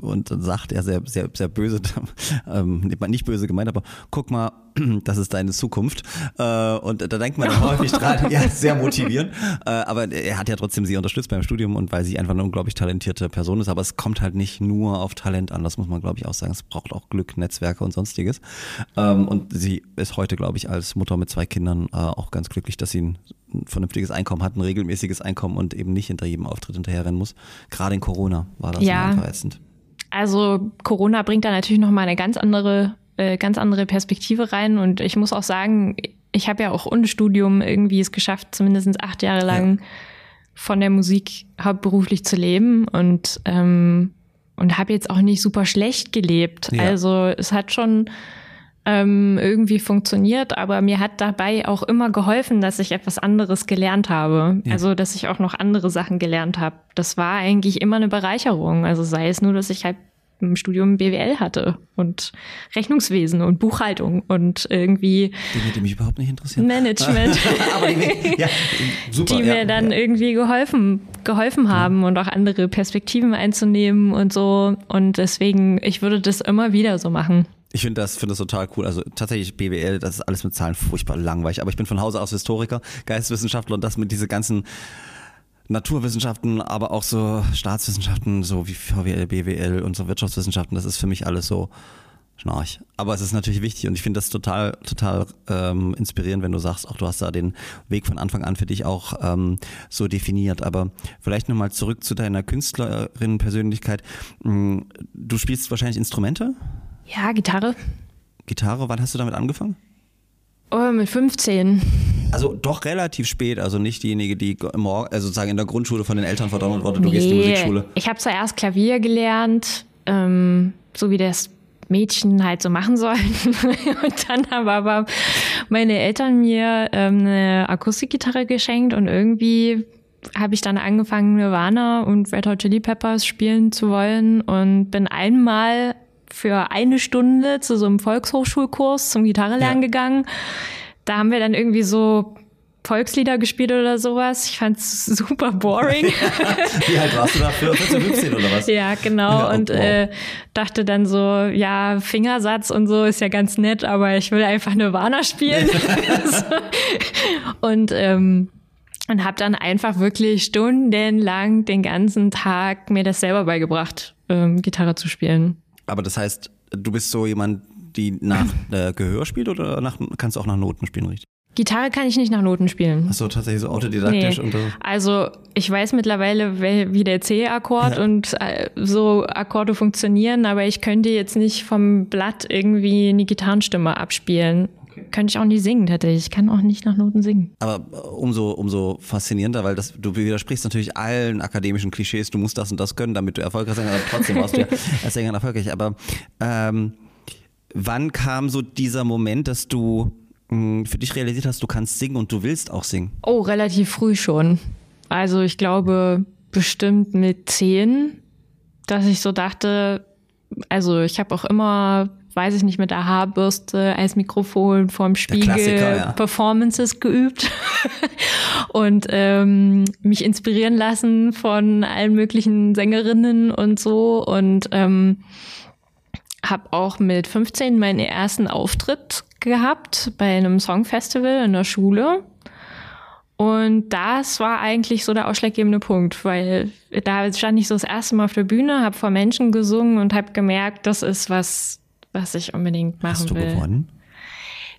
und sagt er sehr, sehr, sehr böse, <laughs> ähm, nicht böse gemeint, aber guck mal, <clears throat> das ist deine Zukunft. Äh, und da denkt man häufig dran, <laughs> ja, sehr motivierend. Äh, aber er hat ja trotzdem sie unterstützt beim Studium und weil sie einfach eine unglaublich talentierte Person ist. Aber es kommt halt nicht nur auf Talent an, das muss man, glaube ich, auch sagen. Es braucht auch Glück, Netzwerke und sonstiges. Ähm, und sie ist heute, glaube ich, als Mutter mit zwei Kindern äh, auch ganz glücklich, dass sie ein vernünftiges Einkommen hat, ein regelmäßiges Einkommen und eben nicht hinter jedem Auftritt hinterherrennen muss. Gerade in Corona war das ja. ätzend. Also Corona bringt da natürlich nochmal eine ganz andere äh, ganz andere Perspektive rein. Und ich muss auch sagen, ich habe ja auch ohne Studium irgendwie es geschafft, zumindest acht Jahre lang ja. von der Musik hauptberuflich zu leben und ähm, und habe jetzt auch nicht super schlecht gelebt. Ja. Also es hat schon ähm, irgendwie funktioniert, aber mir hat dabei auch immer geholfen, dass ich etwas anderes gelernt habe. Ja. Also dass ich auch noch andere Sachen gelernt habe. Das war eigentlich immer eine Bereicherung. Also sei es nur, dass ich halt im Studium BWL hatte und Rechnungswesen und Buchhaltung und irgendwie Dinge, die mich überhaupt nicht interessieren. Management, <laughs> die, ja, super, die mir ja, dann ja. irgendwie geholfen geholfen haben und auch andere Perspektiven einzunehmen und so und deswegen ich würde das immer wieder so machen. Ich finde das, finde das total cool. Also tatsächlich BWL, das ist alles mit Zahlen furchtbar langweilig. Aber ich bin von Hause aus Historiker, Geisteswissenschaftler und das mit diese ganzen Naturwissenschaften, aber auch so Staatswissenschaften, so wie VWL, BWL und so Wirtschaftswissenschaften, das ist für mich alles so schnarch. Aber es ist natürlich wichtig und ich finde das total, total ähm, inspirierend, wenn du sagst, auch du hast da den Weg von Anfang an für dich auch ähm, so definiert. Aber vielleicht nochmal zurück zu deiner Künstlerin-Persönlichkeit. Hm, du spielst wahrscheinlich Instrumente? Ja, Gitarre. Gitarre, wann hast du damit angefangen? Oh, mit 15. Also doch relativ spät, also nicht diejenige, die morgen, also sozusagen in der Grundschule von den Eltern verdonnert wurde, du nee, gehst in die Musikschule. Ich habe zuerst Klavier gelernt, ähm, so wie das Mädchen halt so machen sollen. <laughs> und dann haben aber meine Eltern mir ähm, eine Akustikgitarre geschenkt und irgendwie habe ich dann angefangen, Nirvana und Red Hot Chili Peppers spielen zu wollen und bin einmal für eine Stunde zu so einem Volkshochschulkurs zum Gitarrelernen ja. gegangen. Da haben wir dann irgendwie so Volkslieder gespielt oder sowas. Ich fand's super boring. <laughs> Wie alt warst du da? 14, 15 oder was? Ja, genau. Ja, und wow. äh, dachte dann so, ja, Fingersatz und so ist ja ganz nett, aber ich will einfach Nirvana spielen. <laughs> und ähm, und habe dann einfach wirklich stundenlang den ganzen Tag mir das selber beigebracht, ähm, Gitarre zu spielen. Aber das heißt, du bist so jemand, die nach äh, Gehör spielt oder nach, kannst du auch nach Noten spielen, richtig? Gitarre kann ich nicht nach Noten spielen. Ach so, tatsächlich so autodidaktisch. Nee. Und so. Also ich weiß mittlerweile, wie der C-Akkord ja. und äh, so Akkorde funktionieren, aber ich könnte jetzt nicht vom Blatt irgendwie eine Gitarrenstimme abspielen. Könnte ich auch nicht singen tatsächlich. Ich kann auch nicht nach Noten singen. Aber äh, umso, umso faszinierender, weil das, du widersprichst natürlich allen akademischen Klischees, du musst das und das können, damit du erfolgreich sein kannst. Trotzdem warst du ja <laughs> als Sängerin erfolgreich. Aber ähm, wann kam so dieser Moment, dass du mh, für dich realisiert hast, du kannst singen und du willst auch singen? Oh, relativ früh schon. Also ich glaube bestimmt mit zehn, dass ich so dachte, also ich habe auch immer, weiß ich nicht, mit der Haarbürste als Mikrofon vorm Spiegel ja. Performances geübt <laughs> und ähm, mich inspirieren lassen von allen möglichen Sängerinnen und so und ähm, habe auch mit 15 meinen ersten Auftritt gehabt bei einem Songfestival in der Schule. Und das war eigentlich so der ausschlaggebende Punkt, weil da stand ich so das erste Mal auf der Bühne, habe vor Menschen gesungen und habe gemerkt, das ist was, was ich unbedingt machen Hast du will. gewonnen?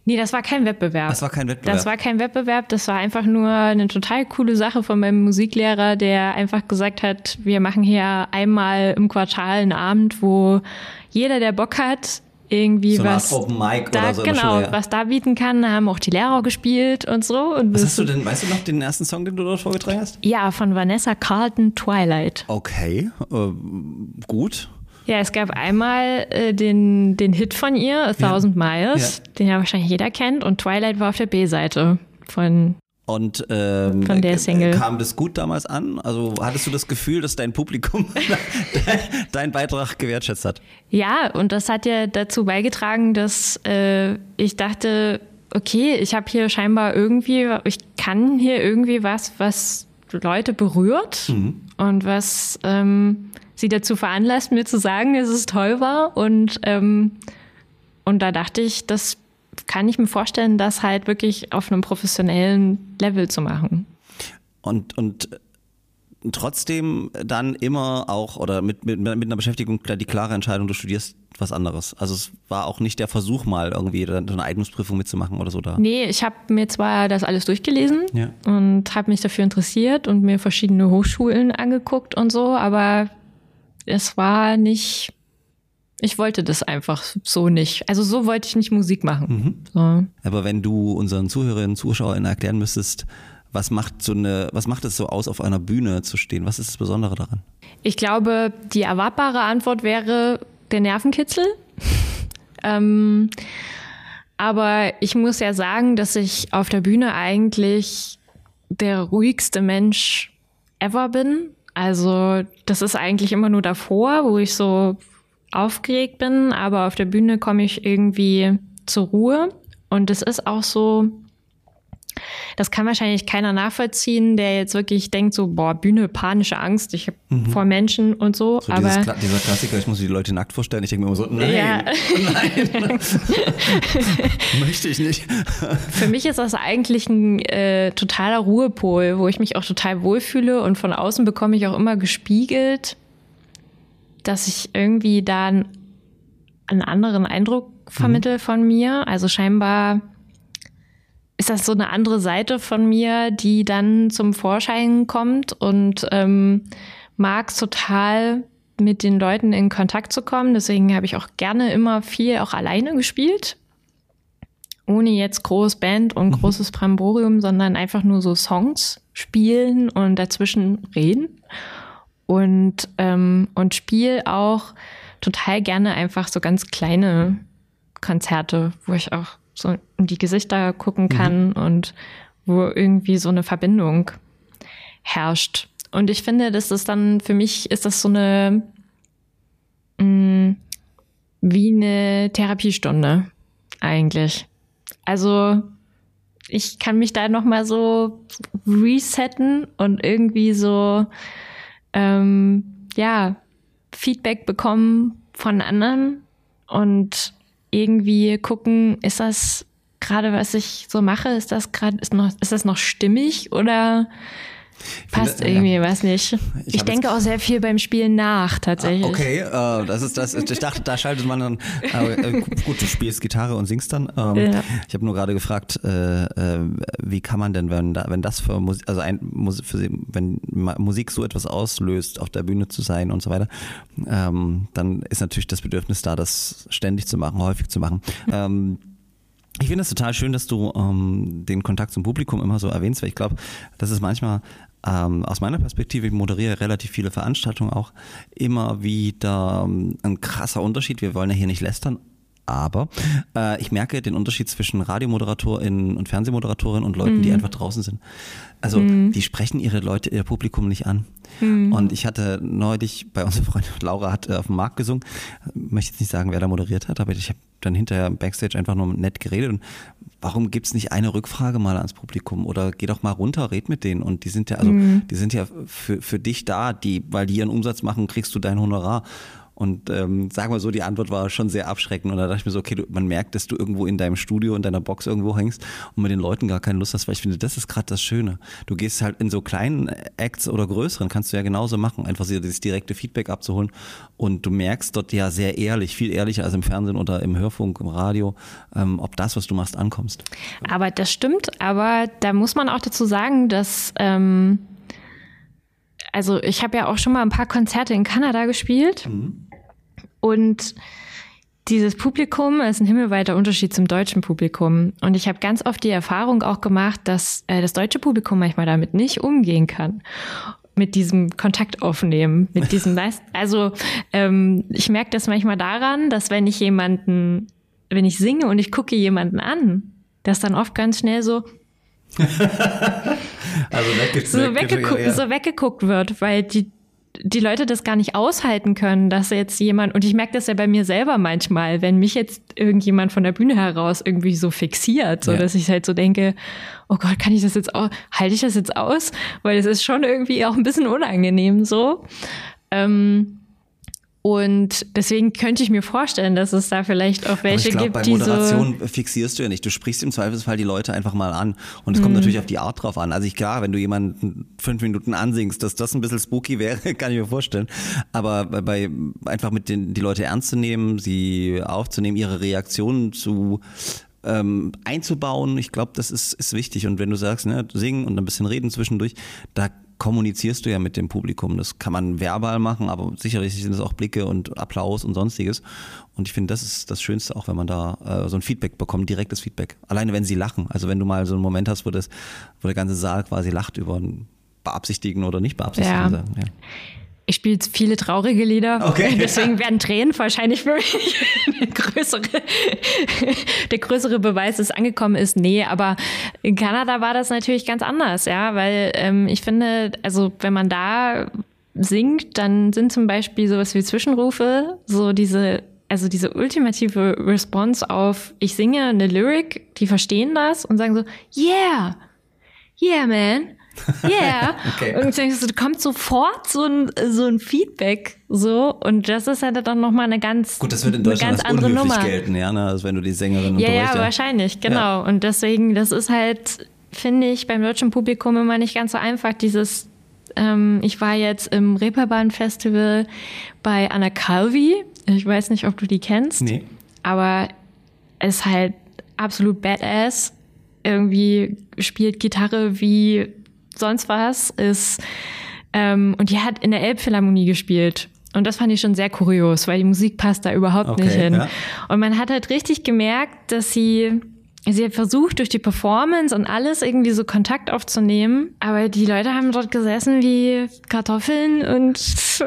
Nee, das war kein Wettbewerb. Das war kein Wettbewerb. Das war kein Wettbewerb, das war einfach nur eine total coole Sache von meinem Musiklehrer, der einfach gesagt hat, wir machen hier einmal im Quartal einen Abend, wo jeder, der Bock hat, irgendwie So was Open Mic da, oder so genau, Schule, ja. was da bieten kann, Da haben auch die Lehrer gespielt und so. Und Was hast du denn, weißt du noch den ersten Song, den du dort vorgetragen hast? Ja, von Vanessa Carlton Twilight. Okay, äh, gut. Ja, es gab einmal äh, den, den Hit von ihr, A Thousand Miles, den ja wahrscheinlich jeder kennt, und Twilight war auf der B-Seite von Und ähm, Von der äh, Single. kam das gut damals an? Also hattest du das Gefühl, dass dein Publikum <laughs> deinen Beitrag gewertschätzt hat? Ja, und das hat ja dazu beigetragen, dass äh, ich dachte, okay, ich habe hier scheinbar irgendwie, ich kann hier irgendwie was, was Leute berührt und was ähm, sie dazu veranlasst, mir zu sagen, dass es toll war. Und, ähm, und da dachte ich, das kann ich mir vorstellen, das halt wirklich auf einem professionellen Level zu machen. Und, und trotzdem dann immer auch, oder mit, mit, mit einer Beschäftigung die klare Entscheidung, du studierst was anderes. Also es war auch nicht der Versuch mal irgendwie eine Eignungsprüfung mitzumachen oder so da. Nee, ich habe mir zwar das alles durchgelesen Ja. und habe mich dafür interessiert und mir verschiedene Hochschulen angeguckt und so, aber es war nicht, ich wollte das einfach so nicht. Also so wollte ich nicht Musik machen. So. Aber wenn du unseren Zuhörerinnen und Zuschauern erklären müsstest, was macht so eine, was macht es so aus, auf einer Bühne zu stehen? Was ist das Besondere daran? Ich glaube, die erwartbare Antwort wäre der Nervenkitzel. <laughs> ähm, aber ich muss ja sagen, dass ich auf der Bühne eigentlich der ruhigste Mensch ever bin. Also das ist eigentlich immer nur davor, wo ich so aufgeregt bin, aber auf der Bühne komme ich irgendwie zur Ruhe. Und es ist auch so, das kann wahrscheinlich keiner nachvollziehen, der jetzt wirklich denkt so, boah, Bühne, panische Angst, ich habe vor Menschen und so. So aber dieses, dieser Klassiker, ich muss die Leute nackt vorstellen. Ich denke mir immer so, nein, Ja. <laughs> nein, <laughs> möchte ich nicht. für mich ist das eigentlich ein äh, totaler Ruhepol, wo ich mich auch total wohlfühle und von außen bekomme ich auch immer gespiegelt, dass ich irgendwie da einen, einen anderen Eindruck vermittel von mir. Also scheinbar ist das so eine andere Seite von mir, die dann zum Vorschein kommt und ähm, mag es total mit den Leuten in Kontakt zu kommen. Deswegen habe ich auch gerne immer viel auch alleine gespielt. Ohne jetzt groß Band und großes Bramborium, sondern einfach nur so Songs spielen und dazwischen reden. Und, ähm, und spiel auch total gerne einfach so ganz kleine Konzerte, wo ich auch so in die Gesichter gucken kann und wo irgendwie so eine Verbindung herrscht. Und ich finde, das ist dann, für mich ist das so eine, mh, wie eine Therapiestunde eigentlich. Also ich kann mich da nochmal so resetten und irgendwie so, ähm, ja, Feedback bekommen von anderen und irgendwie gucken, ist das gerade, was ich so mache, ist das gerade, ist, ist das noch stimmig oder passt finde, irgendwie was nicht? Ich Ich, denke auch sehr viel beim Spielen nach, tatsächlich. Okay, äh, das ist das. Ich dachte, da schaltet man dann. Äh, äh, gut, du spielst Gitarre und singst dann. Ähm, Ja. Ich habe nur gerade gefragt, äh, äh, wie kann man denn, wenn wenn das für Musik, also ein, für, wenn Musik so etwas auslöst, auf der Bühne zu sein und so weiter, ähm, dann ist natürlich das Bedürfnis da, das ständig zu machen, häufig zu machen. Ähm, ich finde es total schön, dass du ähm, den Kontakt zum Publikum immer so erwähnst, weil ich glaube, das ist manchmal ähm, aus meiner Perspektive, ich moderiere relativ viele Veranstaltungen auch, immer wieder ähm, ein krasser Unterschied. Wir wollen ja hier nicht lästern, aber äh, ich merke den Unterschied zwischen Radiomoderatorinnen und Fernsehmoderatorinnen und Leuten, die einfach draußen sind. Also die sprechen ihre Leute, ihr Publikum nicht an. Und ich hatte neulich bei <laughs> unserer Freundin Laura hat äh, auf dem Markt gesungen, möchte jetzt nicht sagen, wer da moderiert hat, aber ich habe dann hinterher im Backstage einfach nur nett geredet. Und warum gibt's nicht eine Rückfrage mal ans Publikum? Oder geh doch mal runter, red mit denen. Und die sind ja also die sind ja für, für dich da, die weil die ihren Umsatz machen, kriegst du dein Honorar Und ähm, sagen wir so, die Antwort war schon sehr abschreckend. Und da dachte ich mir so, okay, du, man merkt, dass du irgendwo in deinem Studio, in deiner Box irgendwo hängst und mit den Leuten gar keine Lust hast, weil ich finde, das ist gerade das Schöne. Du gehst halt in so kleinen Acts oder größeren, kannst du ja genauso machen, einfach dieses direkte Feedback abzuholen. Und du merkst dort ja sehr ehrlich, viel ehrlicher als im Fernsehen oder im Hörfunk, im Radio, ähm, ob das, was du machst, ankommst. Aber das stimmt, aber da muss man auch dazu sagen, dass ähm, also ich habe ja auch schon mal ein paar Konzerte in Kanada gespielt mhm. und dieses Publikum ist ein himmelweiter Unterschied zum deutschen Publikum. Und ich habe ganz oft die Erfahrung auch gemacht, dass äh, das deutsche Publikum manchmal damit nicht umgehen kann mit diesem Kontakt aufnehmen, mit diesem <laughs> also ähm, ich merke das manchmal daran, dass wenn ich jemanden, wenn ich singe und ich gucke jemanden an, dass dann oft ganz schnell so <laughs> also wegge so, weggeguckt, ja, ja. so weggeguckt wird, weil die, die Leute das gar nicht aushalten können, dass jetzt jemand, und ich merke das ja bei mir selber manchmal, wenn mich jetzt irgendjemand von der Bühne heraus irgendwie so fixiert, so ja. dass ich halt so denke, oh Gott, kann ich das jetzt auch, halte ich das jetzt aus? Weil es ist schon irgendwie auch ein bisschen unangenehm so. Ähm, und deswegen könnte ich mir vorstellen, dass es da vielleicht auch welche glaub, gibt, die so. Bei Moderation fixierst du ja nicht. Du sprichst im Zweifelsfall die Leute einfach mal an. Und es mhm. kommt natürlich auf die Art drauf an. Also ich klar, wenn du jemanden fünf Minuten ansingst, dass das ein bisschen spooky wäre, <laughs> kann ich mir vorstellen. Aber bei, einfach mit den, die Leute ernst zu nehmen, sie aufzunehmen, ihre Reaktionen zu ähm, einzubauen, ich glaube, das ist, ist wichtig. Und wenn du sagst, ne, singen und ein bisschen reden zwischendurch, da kommunizierst du ja mit dem Publikum. Das kann man verbal machen, aber sicherlich sind es auch Blicke und Applaus und sonstiges. Und ich finde, das ist das Schönste auch, wenn man da äh, so ein Feedback bekommt, direktes Feedback. Alleine wenn sie lachen. Also wenn du mal so einen Moment hast, wo, das, wo der ganze Saal quasi lacht über ein beabsichtigen oder nicht beabsichtigen. Ja. Ja. Ich spiele viele traurige Lieder. Okay. Deswegen werden Tränen wahrscheinlich für mich <laughs> eine größere, der größere Beweis, dass es angekommen ist. Nee, aber in Kanada war das natürlich ganz anders, ja, weil ähm, ich finde, also wenn man da singt, dann sind zum Beispiel sowas wie Zwischenrufe, so diese also diese ultimative Response auf, ich singe eine Lyric, die verstehen das und sagen so, yeah, yeah, man. Yeah. <laughs> okay. Und du, kommt sofort so ein, so ein Feedback so und das ist halt dann nochmal eine ganz Gut, das wird in Deutschland ganz andere Nummer. gelten, ja, ne? also wenn du die Sängerin Ja, ja, wahrscheinlich, genau. Ja. Und deswegen, das ist halt, finde ich, beim deutschen Publikum immer nicht ganz so einfach, dieses ähm, ich war jetzt im Reeperbahn Festival bei Anna Calvi. Ich weiß nicht, ob du die kennst. Nee. Aber es ist halt absolut badass. Irgendwie spielt Gitarre wie sonst was ist. Ähm, und die hat in der Elbphilharmonie gespielt. Und das fand ich schon sehr kurios, weil die Musik passt da überhaupt okay, nicht hin. Ja. Und man hat halt richtig gemerkt, dass sie sie hat versucht, durch die Performance und alles irgendwie so Kontakt aufzunehmen. Aber die Leute haben dort gesessen wie Kartoffeln und, <laughs>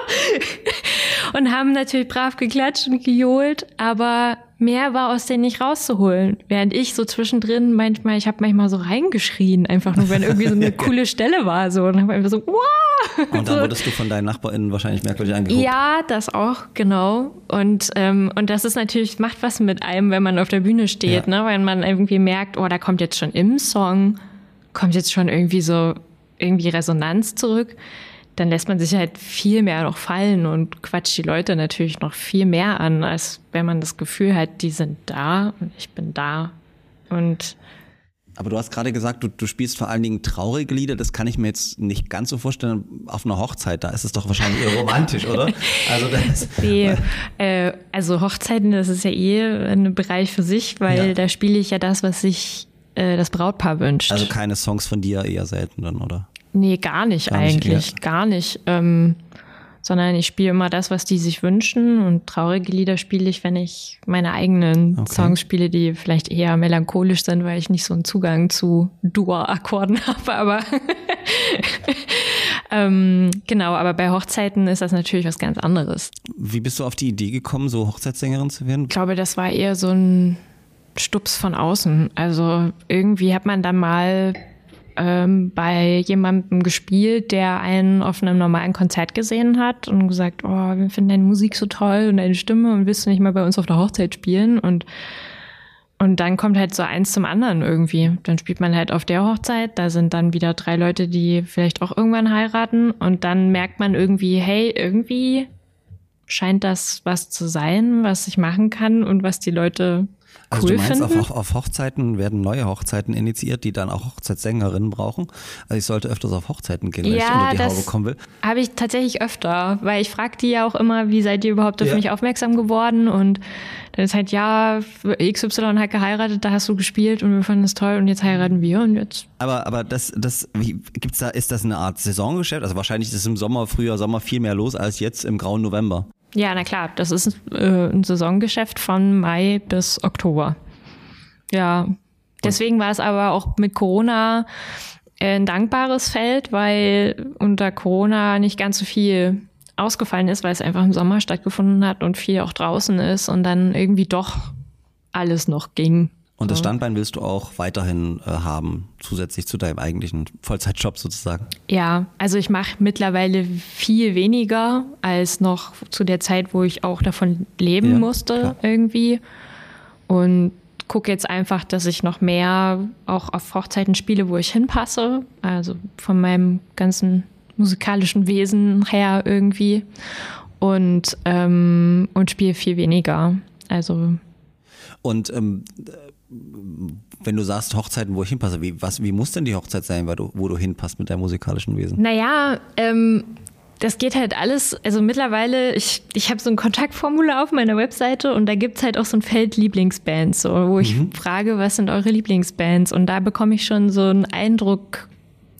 <laughs> und haben natürlich brav geklatscht und gejohlt. Aber mehr war aus denen nicht rauszuholen. Während ich so zwischendrin manchmal, ich habe manchmal so reingeschrien, einfach nur, wenn irgendwie so eine <laughs> coole Stelle war. So, und habe einfach so, wow! Und dann wurdest du von deinen NachbarInnen wahrscheinlich merkwürdig angeguckt. Ja, das auch, genau. Und, ähm, und das ist natürlich, macht was mit einem, wenn man auf der Bühne steht, ja. ne? Wenn man irgendwie merkt, oh, da kommt jetzt schon im Song, kommt jetzt schon irgendwie so irgendwie Resonanz zurück dann lässt man sich halt viel mehr noch fallen und quatscht die Leute natürlich noch viel mehr an, als wenn man das Gefühl hat, die sind da und ich bin da. Und aber du hast gerade gesagt, du, du spielst vor allen Dingen traurige Lieder. Das kann ich mir jetzt nicht ganz so vorstellen. Auf einer Hochzeit, da ist es doch wahrscheinlich eher romantisch, oder? Also, das <laughs> nee, äh, also Hochzeiten, das ist ja eh ein Bereich für sich, weil ja. da spiele ich ja das, was sich äh, das Brautpaar wünscht. Also keine Songs von dir eher selten dann, oder? Nee, gar nicht gar eigentlich, nicht, gar nicht. Ähm, sondern ich spiele immer das, was die sich wünschen und traurige Lieder spiele ich, wenn ich meine eigenen okay. Songs spiele, die vielleicht eher melancholisch sind, weil ich nicht so einen Zugang zu Dur-Akkorden <laughs> habe, aber <laughs> ähm, genau, aber bei Hochzeiten ist das natürlich was ganz anderes. Wie bist du auf die Idee gekommen, so Hochzeitssängerin zu werden? Ich glaube, das war eher so ein Stups von außen. Also irgendwie hat man da mal ähm, bei jemandem gespielt, der einen auf einem normalen Konzert gesehen hat und gesagt, oh, wir finden deine Musik so toll und deine Stimme und willst du nicht mal bei uns auf der Hochzeit spielen? Und und dann kommt halt so eins zum anderen irgendwie. Dann spielt man halt auf der Hochzeit, da sind dann wieder drei Leute, die vielleicht auch irgendwann heiraten und dann merkt man irgendwie, hey, irgendwie scheint das was zu sein, was ich machen kann und was die Leute Also cool du meinst, finden. auf, auf Hochzeiten werden neue Hochzeiten initiiert, die dann auch Hochzeitssängerinnen brauchen. Also ich sollte öfters auf Hochzeiten gehen, wenn ich Ja, unter die das- Haube kommen will. Habe ich tatsächlich öfter, weil ich frage die ja auch immer, wie seid ihr überhaupt auf Ja. mich aufmerksam geworden? Und dann ist halt, ja, XY hat geheiratet, da hast du gespielt und wir fanden es toll und jetzt heiraten wir und jetzt. Aber, aber das, das, wie, gibt's da, ist das eine Art Saisongeschäft? Also wahrscheinlich ist im Sommer, Frühjahr, Sommer viel mehr los als jetzt im grauen November. Ja, na klar, das ist äh, ein Saisongeschäft von Mai bis Oktober. Ja, deswegen war es aber auch mit Corona äh, ein dankbares Feld, weil unter Corona nicht ganz so viel ausgefallen ist, weil es einfach im Sommer stattgefunden hat und viel auch draußen ist und dann irgendwie doch alles noch ging. Und das Standbein willst du auch weiterhin äh, haben, zusätzlich zu deinem eigentlichen Vollzeitjob sozusagen. Ja, also ich mache mittlerweile viel weniger als noch zu der Zeit, wo ich auch davon leben Ja, musste klar. irgendwie. Und gucke jetzt einfach, dass ich noch mehr auch auf Hochzeiten spiele, wo ich hinpasse. Also von meinem ganzen musikalischen Wesen her irgendwie. Und, ähm, und spiele viel weniger. Also Und ähm, äh, wenn du sagst Hochzeiten, wo ich hinpasse, wie, was, wie muss denn die Hochzeit sein, weil du, wo du hinpasst mit deinem musikalischen Wesen? Naja, ähm, das geht halt alles, also mittlerweile, ich, ich habe so ein Kontaktformular auf meiner Webseite und da gibt's halt auch so ein Feld Lieblingsbands, so, wo ich frage, was sind eure Lieblingsbands? Und da bekomme ich schon so einen Eindruck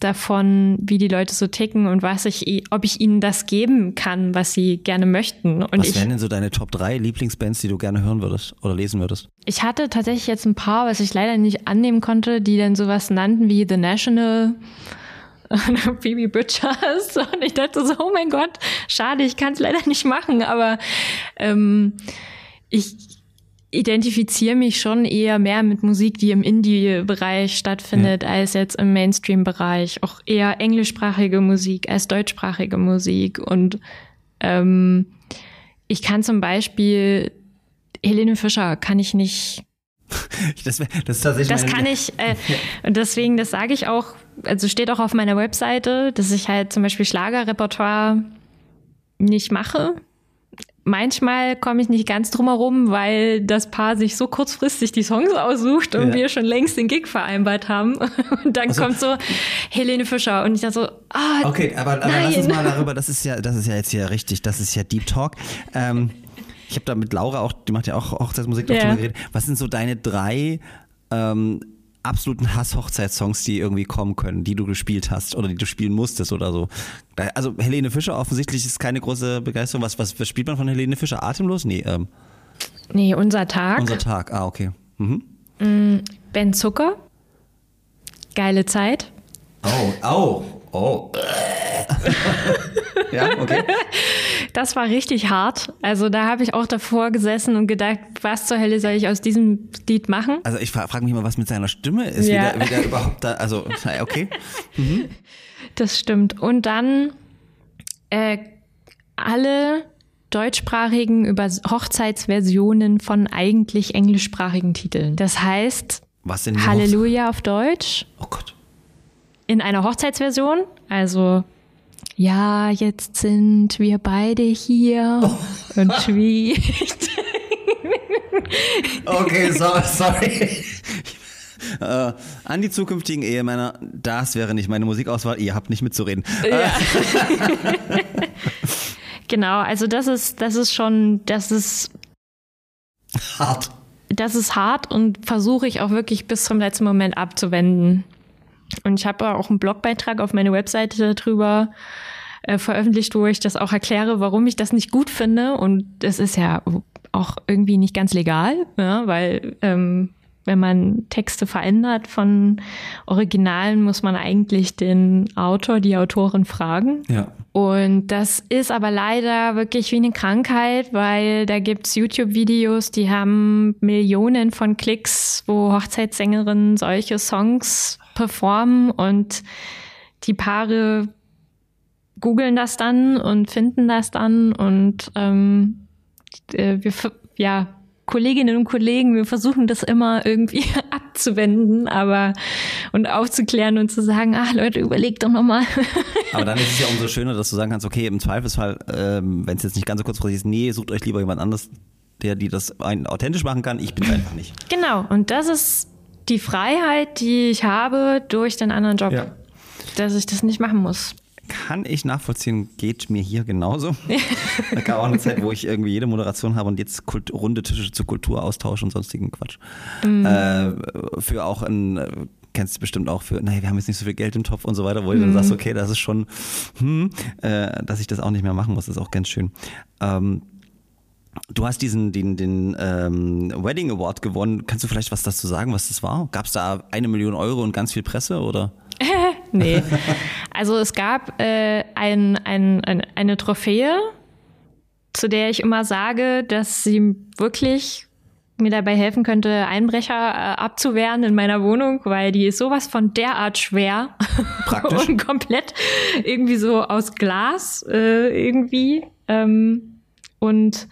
davon, wie die Leute so ticken und was ich, ob ich ihnen das geben kann, was sie gerne möchten. Und Was wären denn so deine Top 3 Lieblingsbands, die du gerne hören würdest oder lesen würdest? ich hatte tatsächlich jetzt ein paar, was ich leider nicht annehmen konnte, die dann sowas nannten wie The National oder <laughs> Phoebe Bridgers. <laughs> Und ich dachte so, oh mein Gott, schade, ich kann es leider nicht machen. Aber ähm, ich identifiziere mich schon eher mehr mit Musik, die im Indie-Bereich stattfindet, als jetzt im Mainstream-Bereich. Auch eher englischsprachige Musik als deutschsprachige Musik. Und ähm, ich kann zum Beispiel Helene Fischer kann ich nicht <laughs> Das, das das meine- kann ich, äh, <laughs> und deswegen, das sage ich auch, also steht auch auf meiner Webseite, dass ich halt zum Beispiel Schlagerrepertoire nicht mache. Manchmal komme ich nicht ganz drum herum, weil das Paar sich so kurzfristig die Songs aussucht und Ja. wir schon längst den Gig vereinbart haben. <laughs> Und dann Also- kommt so Helene Fischer und ich dachte so, ah, Okay, aber, aber lass uns mal darüber, <laughs> das ist ja, das ist ja jetzt hier richtig, das ist ja Deep Talk. Ähm, ich habe da mit Laura auch, die macht ja auch Hochzeitsmusik, Ja. drüber geredet. Was sind so deine drei ähm, absoluten Hass-Hochzeitssongs, die irgendwie kommen können, die du gespielt hast oder die du spielen musstest oder so? Also Helene Fischer offensichtlich ist keine große Begeisterung. Was, was, was spielt man von Helene Fischer? Atemlos? Nee, ähm, nee, unser Tag. unser Tag. Ah, okay. Mhm. Ben Zucker. Geile Zeit. Oh, oh, oh. <laughs> ja, okay. <laughs> Das war richtig hart. Also da habe ich auch davor gesessen und gedacht, was zur Hölle soll ich aus diesem Lied machen? Also ich fra- frage mich mal, was mit seiner Stimme ist, Ja. wie, der, wie der überhaupt da, also, okay. <laughs> Das stimmt. Und dann äh, alle deutschsprachigen über Hochzeitsversionen von eigentlich englischsprachigen Titeln. Das heißt Halleluja auf Deutsch Hochze- Oh Gott. in einer Hochzeitsversion. Also ja, jetzt sind wir beide hier Oh. und wie Okay, so, sorry. Äh, an die zukünftigen Ehemänner, das wäre nicht meine Musikauswahl, ihr habt nicht mitzureden. Ja. <laughs> genau, also das ist, das ist schon, das ist, Hart. das ist hart und versuche ich auch wirklich bis zum letzten Moment abzuwenden. Und ich habe auch einen Blogbeitrag auf meine Webseite darüber äh, veröffentlicht, wo ich das auch erkläre, warum ich das nicht gut finde. Und das ist ja auch irgendwie nicht ganz legal, ja, weil ähm, wenn man Texte verändert von Originalen, muss man eigentlich den Autor, die Autorin fragen. Ja. Und das ist aber leider wirklich wie eine Krankheit, weil da gibt's YouTube-Videos, die haben Millionen von Klicks, wo Hochzeitssängerinnen solche Songs performen und die Paare googeln das dann und finden das dann und ähm, äh, wir, ja, Kolleginnen und Kollegen, wir versuchen das immer irgendwie <laughs> abzuwenden, aber und aufzuklären und zu sagen, ach Leute, überlegt doch nochmal. <laughs> Aber dann ist es ja umso schöner, dass du sagen kannst, okay, im Zweifelsfall, ähm, wenn es jetzt nicht ganz so kurzfristig ist, nee, sucht euch lieber jemand anderes, der die das authentisch machen kann. Ich bin einfach nicht. Genau, und das ist die Freiheit, die ich habe durch den anderen Job, Ja. dass ich das nicht machen muss. Kann ich nachvollziehen, geht mir hier genauso. <laughs> da gab auch eine Zeit, wo ich irgendwie jede Moderation habe und jetzt Kult runde Tische zu Kulturaustausch und sonstigen Quatsch. Äh, für auch ein, äh, kennst du bestimmt auch für, naja, wir haben jetzt nicht so viel Geld im Topf und so weiter, wo du dann sagst, okay, das ist schon, hm, äh, dass ich das auch nicht mehr machen muss, ist auch ganz schön. Ähm, Du hast diesen den, den ähm, Wedding Award gewonnen. Kannst du vielleicht was dazu sagen, was das war? Gab es da eine Million Euro und ganz viel Presse oder? <laughs> Nee. Also es gab äh, ein, ein, ein, eine Trophäe, zu der ich immer sage, dass sie wirklich mir dabei helfen könnte, Einbrecher äh, abzuwehren in meiner Wohnung, weil die ist sowas von derart schwer Praktisch. <laughs> und komplett irgendwie so aus Glas äh, irgendwie ähm, und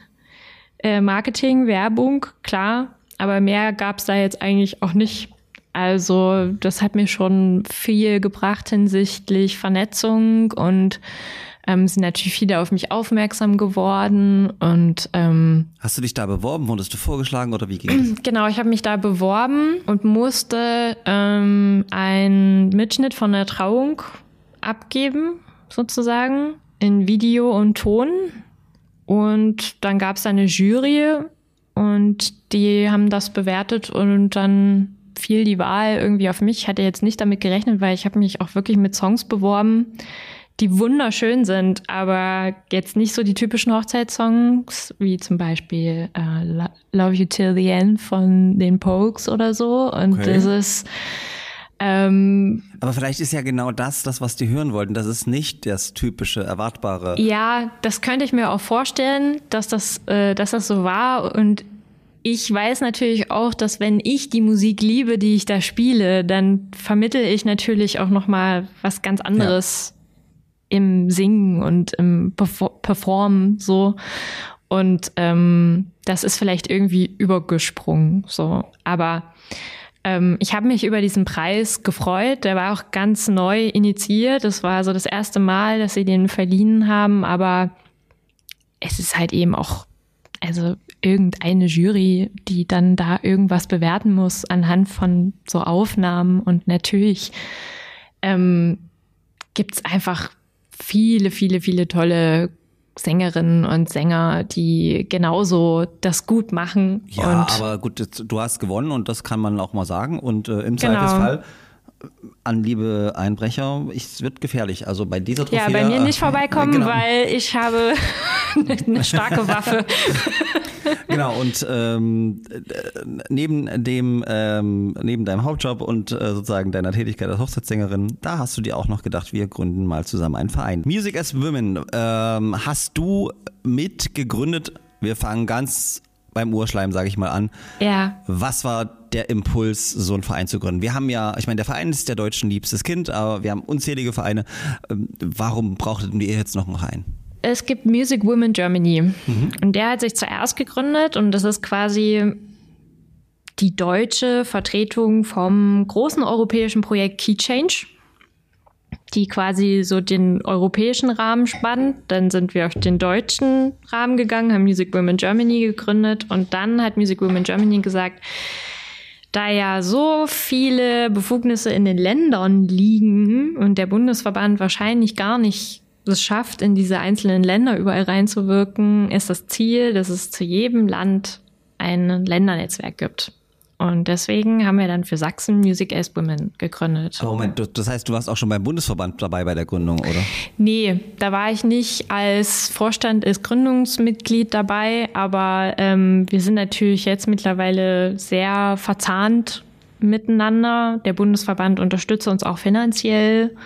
äh, Marketing, Werbung, klar, aber mehr gab's da jetzt eigentlich auch nicht. Also das hat mir schon viel gebracht hinsichtlich Vernetzung und ähm, sind natürlich viele auf mich aufmerksam geworden und ähm, Hast du dich da beworben? Wurdest du vorgeschlagen oder wie ging das? <clears throat> Genau, ich habe mich da beworben und musste ähm, einen Mitschnitt von der Trauung abgeben, sozusagen, in Video und Ton. Und dann gab es eine Jury und die haben das bewertet und dann fiel die Wahl irgendwie auf mich. Ich hatte jetzt nicht damit gerechnet, weil ich habe mich auch wirklich mit Songs beworben, die wunderschön sind, aber jetzt nicht so die typischen Hochzeitssongs, wie zum Beispiel äh, Lo- Love You Till the End von den Pokes oder so. Und Okay. das ist ähm, Aber vielleicht ist ja genau das, das, was die hören wollten. Das ist nicht das typische, erwartbare. Ja, das könnte ich mir auch vorstellen, dass das, äh, dass das so war. Und ich weiß natürlich auch, dass wenn ich die Musik liebe, die ich da spiele, dann vermittel ich natürlich auch noch mal was ganz anderes im Singen und im Perfor Performen so. Und ähm, das ist vielleicht irgendwie übergesprungen so. Aber ich habe mich über diesen Preis gefreut. Der war auch ganz neu initiiert. Das war so das erste Mal, dass sie den verliehen haben. Aber es ist halt eben auch, also irgendeine Jury, die dann da irgendwas bewerten muss anhand von so Aufnahmen. Und natürlich ähm, gibt's einfach viele, viele, viele tolle Sängerinnen und Sänger, die genauso das gut machen. Ja, aber gut, du hast gewonnen und das kann man auch mal sagen. Und äh, im Genau. Zweifelsfall an liebe Einbrecher, ich- es wird gefährlich. Also bei dieser Trophäe. Ja, bei mir nicht äh, vorbeikommen, genau, weil ich habe <laughs> eine starke Waffe. <laughs> Genau, und ähm, äh, neben dem, ähm, neben deinem Hauptjob und äh, sozusagen deiner Tätigkeit als Hochzeitssängerin, da hast du dir auch noch gedacht, wir gründen mal zusammen einen Verein. Music as Women, ähm, hast du mitgegründet? Wir fangen ganz beim Urschleim, sage ich mal, an. Ja, Was war der Impuls, so einen Verein zu gründen? Wir haben ja, ich meine, der Verein ist der Deutschen liebstes Kind, aber wir haben unzählige Vereine. Ähm, Warum brauchtet ihr jetzt noch einen Verein? es gibt Music Women Germany. Und der hat sich zuerst gegründet und das ist quasi die deutsche Vertretung vom großen europäischen Projekt Key Change, die quasi so den europäischen Rahmen spannt. Dann sind wir auf den deutschen Rahmen gegangen, haben Music Women Germany gegründet und dann hat Music Women Germany gesagt, da ja so viele Befugnisse in den Ländern liegen und der Bundesverband wahrscheinlich gar nicht es schafft, in diese einzelnen Länder überall reinzuwirken, ist das Ziel, dass es zu jedem Land ein Ländernetzwerk gibt. Und deswegen haben wir dann für Sachsen Music as Women gegründet. Aber Moment, das heißt, du warst auch schon beim Bundesverband dabei bei der Gründung, oder? Nee, da war ich nicht als Vorstand, als Gründungsmitglied dabei, aber ähm, wir sind natürlich jetzt mittlerweile sehr verzahnt miteinander. Der Bundesverband unterstützt uns auch finanziell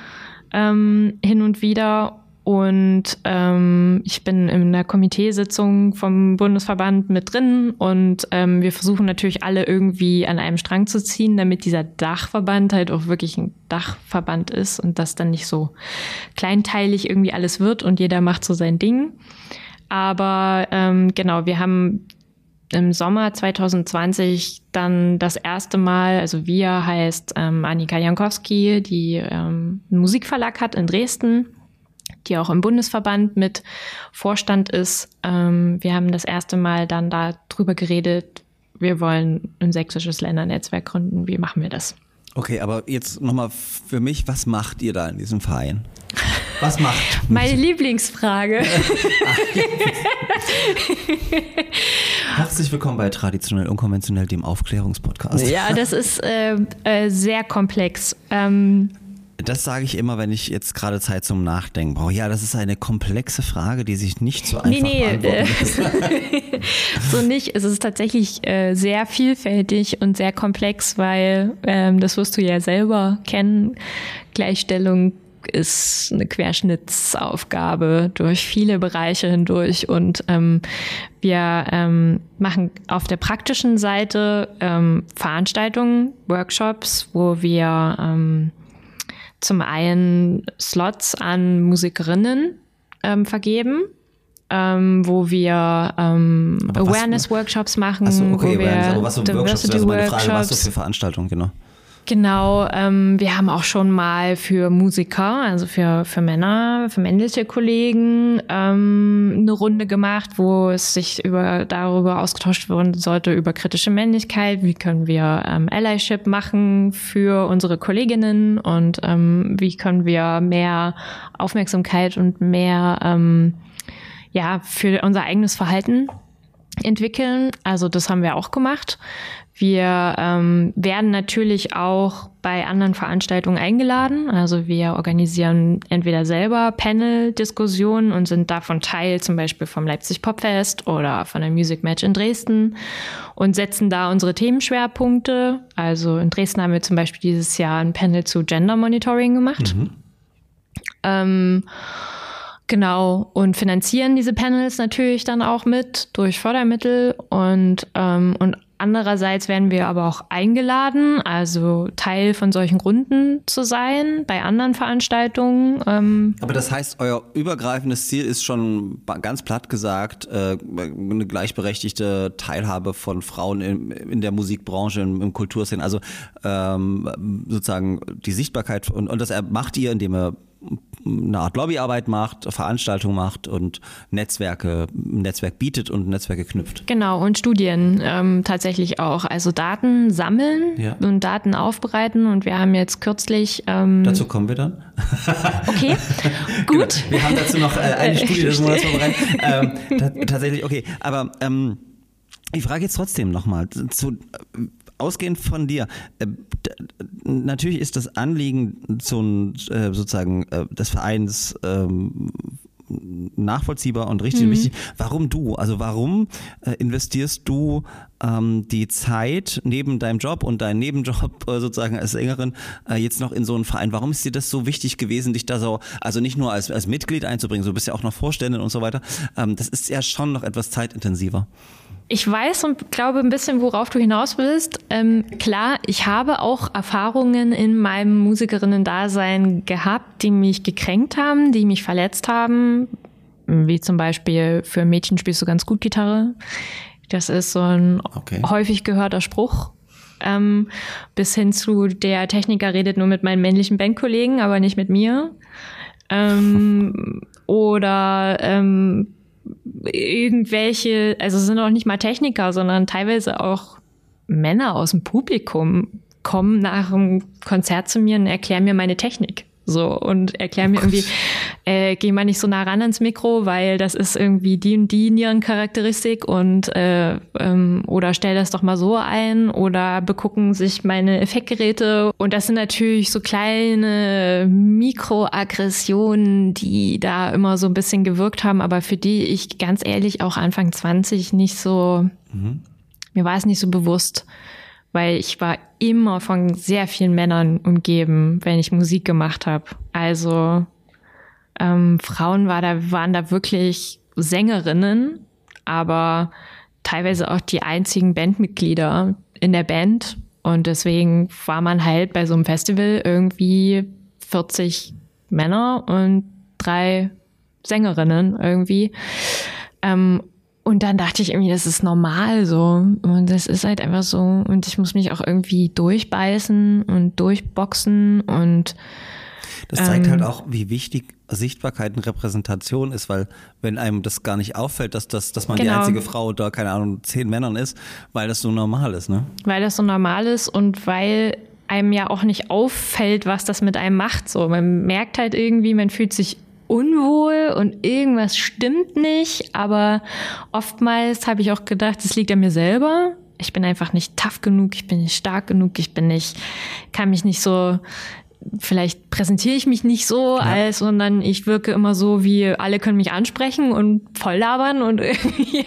ähm, hin und wieder. Und ähm, ich bin in der Komiteesitzung vom Bundesverband mit drin und ähm, wir versuchen natürlich alle irgendwie an einem Strang zu ziehen, damit dieser Dachverband halt auch wirklich ein Dachverband ist und das dann nicht so kleinteilig irgendwie alles wird und jeder macht so sein Ding. Aber ähm, genau, wir haben im Sommer 2020 dann das erste Mal, also wir heißt ähm, Annika Jankowski, die ähm, einen Musikverlag hat in Dresden, die auch im Bundesverband mit Vorstand ist. Ähm, wir haben das erste Mal dann darüber geredet, wir wollen ein sächsisches Ländernetzwerk gründen. Wie machen wir das? Okay, aber jetzt nochmal für mich, was macht ihr da in diesem Verein? Was macht? <laughs> Meine Lieblingsfrage. <laughs> <laughs> Herzlich willkommen bei Traditionell Unkonventionell, dem Aufklärungspodcast. Ja, das ist äh, äh, sehr komplex. Ähm, das sage ich immer, wenn ich jetzt gerade Zeit zum Nachdenken brauche. Ja, das ist eine komplexe Frage, die sich nicht so einfach nee, nee, äh, <laughs> so nicht. Es ist tatsächlich äh, sehr vielfältig und sehr komplex, weil ähm, das wirst du ja selber kennen. Gleichstellung ist eine Querschnittsaufgabe durch viele Bereiche hindurch und ähm, wir ähm, machen auf der praktischen Seite ähm, Veranstaltungen, Workshops, wo wir ähm, zum einen Slots an Musikerinnen ähm, vergeben, ähm, wo wir ähm, Awareness-Workshops machen. Achso, okay, wo wir Awareness, aber was so Workshops, ist meine Frage, was so für Veranstaltungen, genau. Genau, ähm, wir haben auch schon mal für Musiker, also für, für Männer, für männliche Kollegen, ähm, eine Runde gemacht, wo es sich über, darüber ausgetauscht werden sollte, über kritische Männlichkeit, wie können wir ähm, Allyship machen für unsere Kolleginnen und ähm, wie können wir mehr Aufmerksamkeit und mehr ähm, ja, für unser eigenes Verhalten entwickeln. Also das haben wir auch gemacht. Wir ähm, werden natürlich auch bei anderen Veranstaltungen eingeladen. Also wir organisieren entweder selber Panel-Diskussionen und sind davon Teil, zum Beispiel vom Leipzig Popfest oder von der Music Match in Dresden und setzen da unsere Themenschwerpunkte. Also in Dresden haben wir zum Beispiel dieses Jahr ein Panel zu Gender Monitoring gemacht. Mhm. Ähm, Genau, und finanzieren diese Panels natürlich dann auch mit durch Fördermittel und, ähm, und Andererseits werden wir aber auch eingeladen, also Teil von solchen Runden zu sein bei anderen Veranstaltungen. Ähm. Aber das heißt, euer übergreifendes Ziel ist schon ganz platt gesagt äh, eine gleichberechtigte Teilhabe von Frauen in, in der Musikbranche, im, im Kulturszenen. Also ähm, sozusagen die Sichtbarkeit und, und das macht ihr, indem ihr eine Art Lobbyarbeit macht, Veranstaltungen macht und Netzwerke, Netzwerk bietet und Netzwerke knüpft. Genau, und Studien ähm, tatsächlich auch. Also Daten sammeln ja. und Daten aufbereiten. Und wir haben jetzt kürzlich. Ähm, dazu kommen wir dann. <laughs> Okay, <laughs> gut. Genau. Wir haben dazu noch äh, eine Studie des Monats vorbereitet. Ähm, tatsächlich, okay. Aber ähm, ich frage jetzt trotzdem nochmal zu ausgehend von dir, äh, natürlich ist das Anliegen zum, äh, sozusagen äh, des Vereins ähm, nachvollziehbar und richtig mhm. wichtig. Warum du? Also warum äh, investierst du ähm, die Zeit neben deinem Job und deinem Nebenjob äh, sozusagen als Sängerin äh, jetzt noch in so einen Verein? Warum ist dir das so wichtig gewesen, dich da so, also nicht nur als, als Mitglied einzubringen, so bist ja auch noch Vorständin und so weiter. Ähm, das ist ja schon noch etwas zeitintensiver. Ich weiß und glaube ein bisschen, worauf du hinaus willst. Ähm, klar, ich habe auch Erfahrungen in meinem Musikerinnen-Dasein gehabt, die mich gekränkt haben, die mich verletzt haben. Wie zum Beispiel, für Mädchen spielst du ganz gut Gitarre. Das ist so ein okay. häufig gehörter Spruch. Ähm, bis hin zu der Techniker redet nur mit meinen männlichen Bandkollegen, aber nicht mit mir. Ähm, <laughs> oder ähm, irgendwelche, also sind auch nicht mal Techniker, sondern teilweise auch Männer aus dem Publikum kommen nach einem Konzert zu mir und erklären mir meine Technik. So, und erklär mir oh irgendwie, äh, geh mal nicht so nah ran ans Mikro, weil das ist irgendwie die und die Nierencharakteristik und äh, ähm, oder stell das doch mal so ein oder begucken sich meine Effektgeräte. Und das sind natürlich so kleine Mikroaggressionen, die da immer so ein bisschen gewirkt haben, aber für die ich ganz ehrlich auch Anfang 20 nicht so, mhm. mir war es nicht so bewusst weil ich war immer von sehr vielen Männern umgeben, wenn ich Musik gemacht habe. Also ähm, Frauen war da, waren da wirklich Sängerinnen, aber teilweise auch die einzigen Bandmitglieder in der Band. Und deswegen war man halt bei so einem Festival irgendwie 40 Männer und drei Sängerinnen irgendwie. Ähm, und dann dachte ich irgendwie, das ist normal so. Und das ist halt einfach so. Und ich muss mich auch irgendwie durchbeißen und durchboxen und das zeigt halt ähm, halt auch, wie wichtig Sichtbarkeit und Repräsentation ist, weil wenn einem das gar nicht auffällt, dass, das, dass man genau. die einzige Frau da, keine Ahnung, zehn Männern ist, weil das so normal ist, ne? Weil das so normal ist und weil einem ja auch nicht auffällt, was das mit einem macht. So, man merkt halt irgendwie, man fühlt sich unwohl und irgendwas stimmt nicht, aber oftmals habe ich auch gedacht, es liegt an mir selber. Ich bin einfach nicht tough genug, ich bin nicht stark genug, ich bin nicht, kann mich nicht so vielleicht präsentiere ich mich nicht so, ja. als, sondern ich wirke immer so, wie alle können mich ansprechen und voll labern und <laughs> irgendwie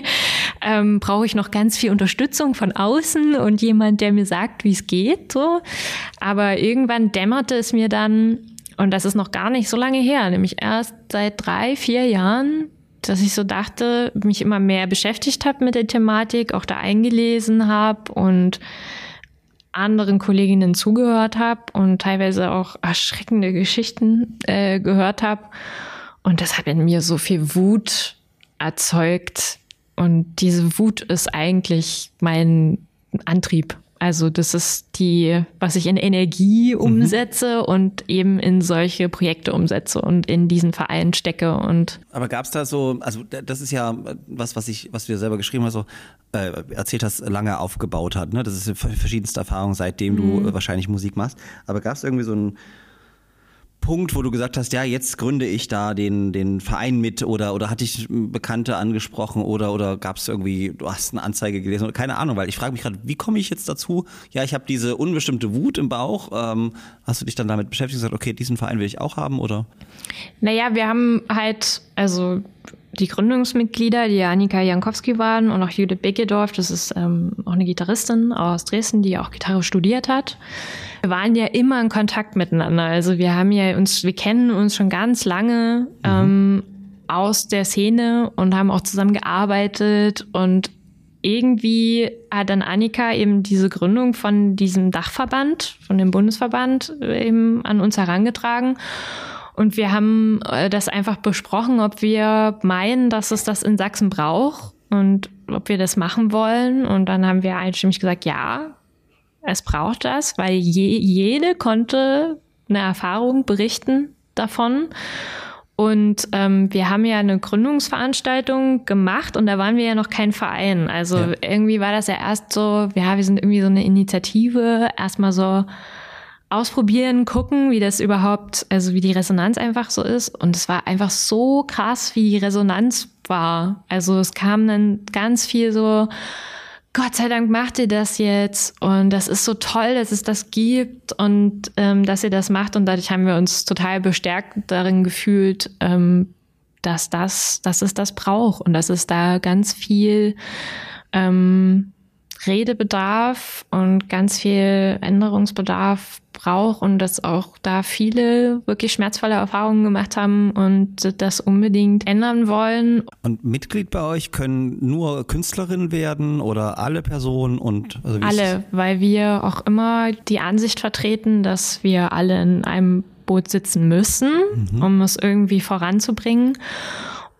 ähm, brauche ich noch ganz viel Unterstützung von außen und jemand, der mir sagt, wie es geht. So. Aber irgendwann dämmerte es mir dann, und das ist noch gar nicht so lange her, nämlich erst seit drei, vier Jahren, dass ich so dachte, mich immer mehr beschäftigt habe mit der Thematik, auch da eingelesen habe und anderen Kolleginnen zugehört habe und teilweise auch erschreckende Geschichten äh, gehört habe. Und das hat in mir so viel Wut erzeugt. Und diese Wut ist eigentlich mein Antrieb. Also das ist die, was ich in Energie mhm. umsetze mhm. und eben in solche Projekte umsetze und in diesen Verein stecke und. Aber gab es da so, also das ist ja was, was ich, was du selber geschrieben hast, so äh, erzählt hast, lange aufgebaut hat. Ne? Das ist verschiedenste Erfahrung, seitdem mhm. du wahrscheinlich Musik machst. Aber gab es irgendwie so ein Punkt, wo du gesagt hast, ja, jetzt gründe ich da den, den Verein mit oder, oder hatte ich Bekannte angesprochen oder, oder gab es irgendwie, du hast eine Anzeige gelesen oder keine Ahnung, weil ich frage mich gerade, wie komme ich jetzt dazu? Ja, ich habe diese unbestimmte Wut im Bauch. Ähm, hast du dich dann damit beschäftigt und gesagt, okay, diesen Verein will ich auch haben oder? Naja, wir haben halt, also die Gründungsmitglieder, die Annika Jankowski waren und auch Judith Bekedorf, das ist ähm, auch eine Gitarristin aus Dresden, die auch Gitarre studiert hat. Wir waren ja immer in Kontakt miteinander. Also wir haben ja uns, wir kennen uns schon ganz lange mhm. ähm, aus der Szene und haben auch zusammen gearbeitet und irgendwie hat dann Annika eben diese Gründung von diesem Dachverband, von dem Bundesverband eben an uns herangetragen. Und wir haben äh, das einfach besprochen, ob wir meinen, dass es das in Sachsen braucht und ob wir das machen wollen. Und dann haben wir einstimmig gesagt, ja, es braucht das, weil je, jede konnte eine Erfahrung berichten davon. Und ähm, wir haben ja eine Gründungsveranstaltung gemacht und da waren wir ja noch kein Verein. Also ja. irgendwie war das ja erst so, ja, wir sind irgendwie so eine Initiative, erstmal so ausprobieren, gucken, wie das überhaupt, also wie die Resonanz einfach so ist. Und es war einfach so krass, wie die Resonanz war. Also es kam dann ganz viel so, Gott sei Dank macht ihr das jetzt und das ist so toll, dass es das gibt und ähm, dass ihr das macht und dadurch haben wir uns total bestärkt darin gefühlt, ähm, dass das, dass es das braucht und dass es da ganz viel ähm, Redebedarf und ganz viel Änderungsbedarf braucht und dass auch da viele wirklich schmerzvolle Erfahrungen gemacht haben und das unbedingt ändern wollen. Und Mitglied bei euch können nur Künstlerinnen werden oder alle Personen und also alle, weil wir auch immer die Ansicht vertreten, dass wir alle in einem Boot sitzen müssen, mhm. um es irgendwie voranzubringen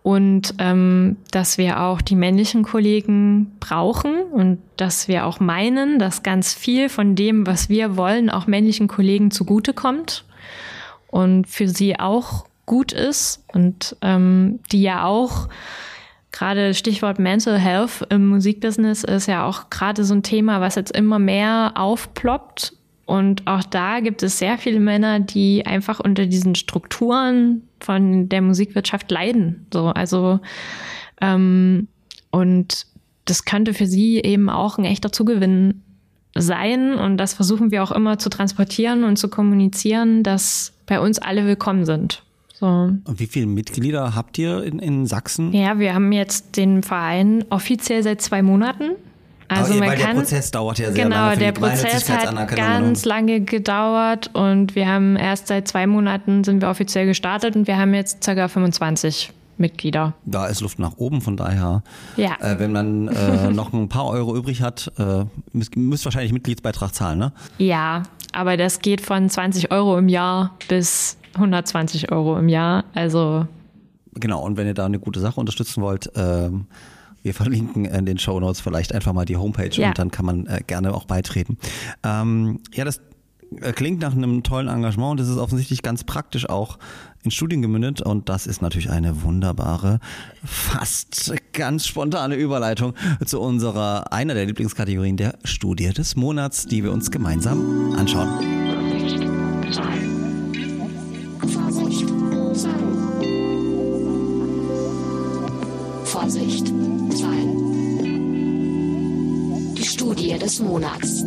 und ähm, dass wir auch die männlichen Kollegen brauchen und dass wir auch meinen, dass ganz viel von dem, was wir wollen, auch männlichen Kollegen zugutekommt und für sie auch gut ist und ähm, die ja auch gerade Stichwort Mental Health im Musikbusiness ist ja auch gerade so ein Thema, was jetzt immer mehr aufploppt. Und auch da gibt es sehr viele Männer, die einfach unter diesen Strukturen von der Musikwirtschaft leiden. So, also ähm, und das könnte für sie eben auch ein echter Zugewinn sein. Und das versuchen wir auch immer zu transportieren und zu kommunizieren, dass bei uns alle willkommen sind. So. Und wie viele Mitglieder habt ihr in, in Sachsen? Ja, wir haben jetzt den Verein offiziell seit zwei Monaten. Also Aber, man weil kann, der Prozess dauert ja sehr genau, lange. Genau, der Prozess hat ganz lange gedauert und wir haben erst seit zwei Monaten sind wir offiziell gestartet und wir haben jetzt ca. 25 Mitglieder. Da ist Luft nach oben, von daher, ja. äh, wenn man äh, noch ein paar Euro übrig hat, äh, müsst, müsst wahrscheinlich Mitgliedsbeitrag zahlen, ne? Ja, aber das geht von 20 Euro im Jahr bis 120 Euro im Jahr. Also genau. Und wenn ihr da eine gute Sache unterstützen wollt, ähm, Wir verlinken in den Show Notes vielleicht einfach mal die Homepage Ja. und dann kann man äh, gerne auch beitreten. Ähm, ja, das äh, klingt nach einem tollen Engagement und das ist offensichtlich ganz praktisch auch in Studien gemündet und das ist natürlich eine wunderbare, fast ganz spontane Überleitung zu unserer, einer der Lieblingskategorien der Studie des Monats, die wir uns gemeinsam anschauen. Vorsicht. Zahlen. Die Studie des Monats.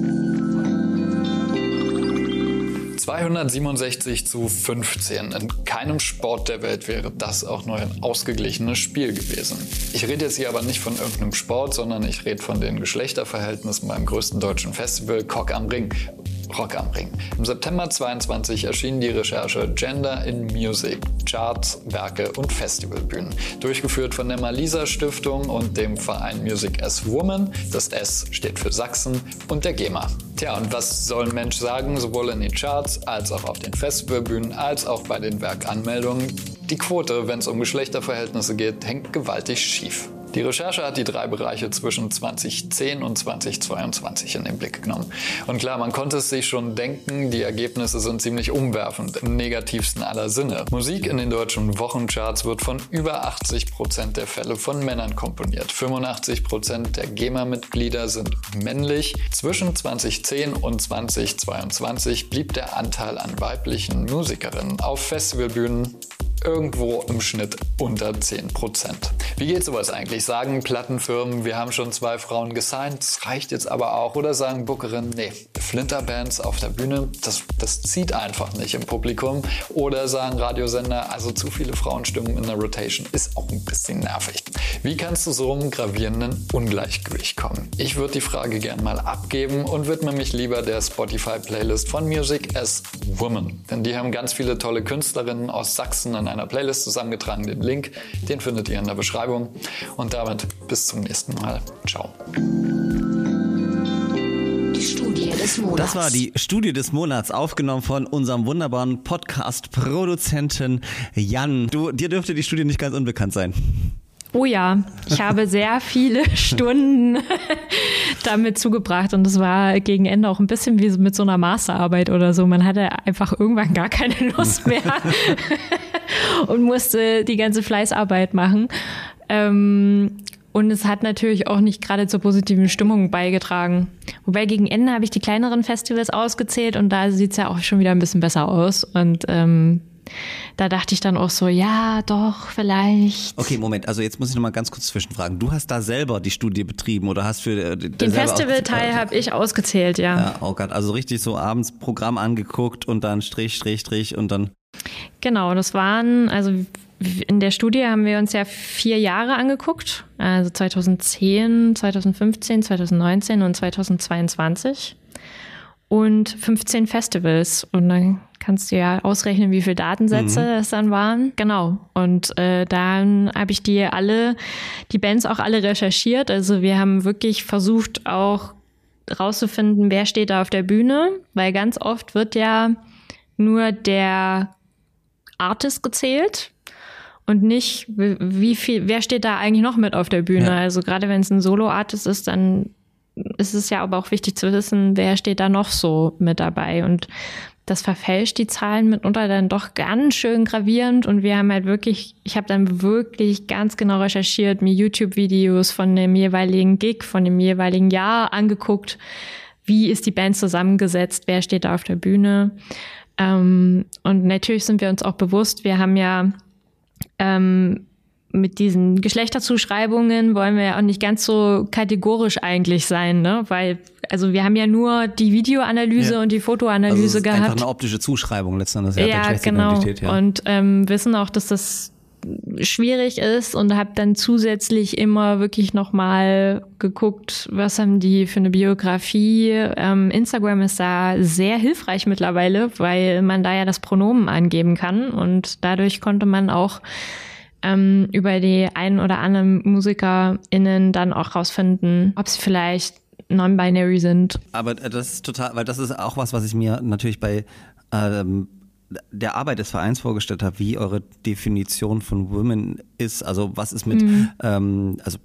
267 zu 15. In keinem Sport der Welt wäre das auch nur ein ausgeglichenes Spiel gewesen. Ich rede jetzt hier aber nicht von irgendeinem Sport, sondern ich rede von den Geschlechterverhältnissen beim größten deutschen Festival Cock am Ring. Rock am Ring. Im September 22 erschien die Recherche Gender in Music, Charts, Werke und Festivalbühnen. Durchgeführt von der Malisa Stiftung und dem Verein Music as Woman. Das S steht für Sachsen und der GEMA. Tja, und was soll ein Mensch sagen, sowohl in den Charts als auch auf den Festivalbühnen als auch bei den Werkanmeldungen? Die Quote, wenn es um Geschlechterverhältnisse geht, hängt gewaltig schief. Die Recherche hat die drei Bereiche zwischen 2010 und 2022 in den Blick genommen. Und klar, man konnte es sich schon denken, die Ergebnisse sind ziemlich umwerfend, im negativsten aller Sinne. Musik in den deutschen Wochencharts wird von über 80 Prozent der Fälle von Männern komponiert. 85 Prozent der GEMA-Mitglieder sind männlich. Zwischen 2010 und 2022 blieb der Anteil an weiblichen Musikerinnen auf Festivalbühnen irgendwo im Schnitt unter 10%. Wie geht sowas eigentlich? Sagen Plattenfirmen, wir haben schon zwei Frauen gesigned, das reicht jetzt aber auch. Oder sagen Bookerinnen, nee, Flinterbands auf der Bühne, das, das zieht einfach nicht im Publikum. Oder sagen Radiosender, also zu viele Frauenstimmen in der Rotation ist auch ein bisschen nervig. Wie kannst du so einem gravierenden Ungleichgewicht kommen? Ich würde die Frage gern mal abgeben und widme mich lieber der Spotify-Playlist von Music as Woman. Denn die haben ganz viele tolle Künstlerinnen aus Sachsen in einer Playlist zusammengetragen. Den Link, den findet ihr in der Beschreibung. Und damit bis zum nächsten Mal. Ciao. Die Studie des Monats. Das war die Studie des Monats, aufgenommen von unserem wunderbaren Podcast-Produzenten Jan. Du, dir dürfte die Studie nicht ganz unbekannt sein. Oh ja, ich habe sehr viele <laughs> Stunden <laughs> damit zugebracht und es war gegen Ende auch ein bisschen wie mit so einer Masterarbeit oder so. Man hatte einfach irgendwann gar keine <laughs> Lust mehr und musste die ganze Fleißarbeit machen. Ähm, und es hat natürlich auch nicht gerade zur positiven Stimmung beigetragen. Wobei gegen Ende habe ich die kleineren Festivals ausgezählt und da sieht's ja auch schon wieder ein bisschen besser aus. Und ähm, da dachte ich dann auch so, ja, doch, vielleicht. Okay, Moment, also jetzt muss ich noch mal ganz kurz zwischenfragen. Du hast da selber die Studie betrieben oder hast für äh, Den Festivalteil habe ich ausgezählt, ja. Ja, oh Gott, also richtig so abends Programm angeguckt und dann Strich, Strich, Strich und dann. Genau, das waren, also in der Studie haben wir uns ja vier Jahre angeguckt, also 2010, 2015, 2019 und 2022 und 15 Festivals und dann kannst du ja ausrechnen, wie viele Datensätze es dann waren. Genau. Und äh, dann habe ich die alle, die Bands auch alle recherchiert. Also wir haben wirklich versucht auch rauszufinden, wer steht da auf der Bühne, weil ganz oft wird ja nur der Artist gezählt und nicht, wie wie viel, wer steht da eigentlich noch mit auf der Bühne? Ja. Also gerade wenn es ein Solo-Artist ist, dann ist es ja aber auch wichtig zu wissen, wer steht da noch so mit dabei. Und das verfälscht die Zahlen mitunter dann doch ganz schön gravierend. Und wir haben halt wirklich, ich habe dann wirklich ganz genau recherchiert, mir YouTube-Videos von dem jeweiligen Gig, von dem jeweiligen Jahr angeguckt. Wie ist die Band zusammengesetzt? Wer steht da auf der Bühne? Ähm, und natürlich sind wir uns auch bewusst, wir haben ja ähm, mit diesen Geschlechterzuschreibungen wollen wir ja auch nicht ganz so kategorisch eigentlich sein, ne? Weil, also wir haben ja nur die Videoanalyse Ja. und die Also es Fotoanalyse einfach gehabt. eine optische Zuschreibung letzten Endes ja, Ja, genau. ja. Und ähm, wissen auch, dass das schwierig ist und habe dann zusätzlich immer wirklich nochmal geguckt, was haben die für eine Biografie. Ähm, Instagram ist da sehr hilfreich mittlerweile, weil man da ja das Pronomen angeben kann und dadurch konnte man auch ähm, über die einen oder anderen MusikerInnen dann auch rausfinden, ob sie vielleicht non-binary sind. Aber äh, das ist total, weil das ist auch was, was ich mir natürlich bei ähm, der Arbeit des Vereins vorgestellt habe, wie eure Definition von Women ist. Also was ist mit Mhm. ähm, also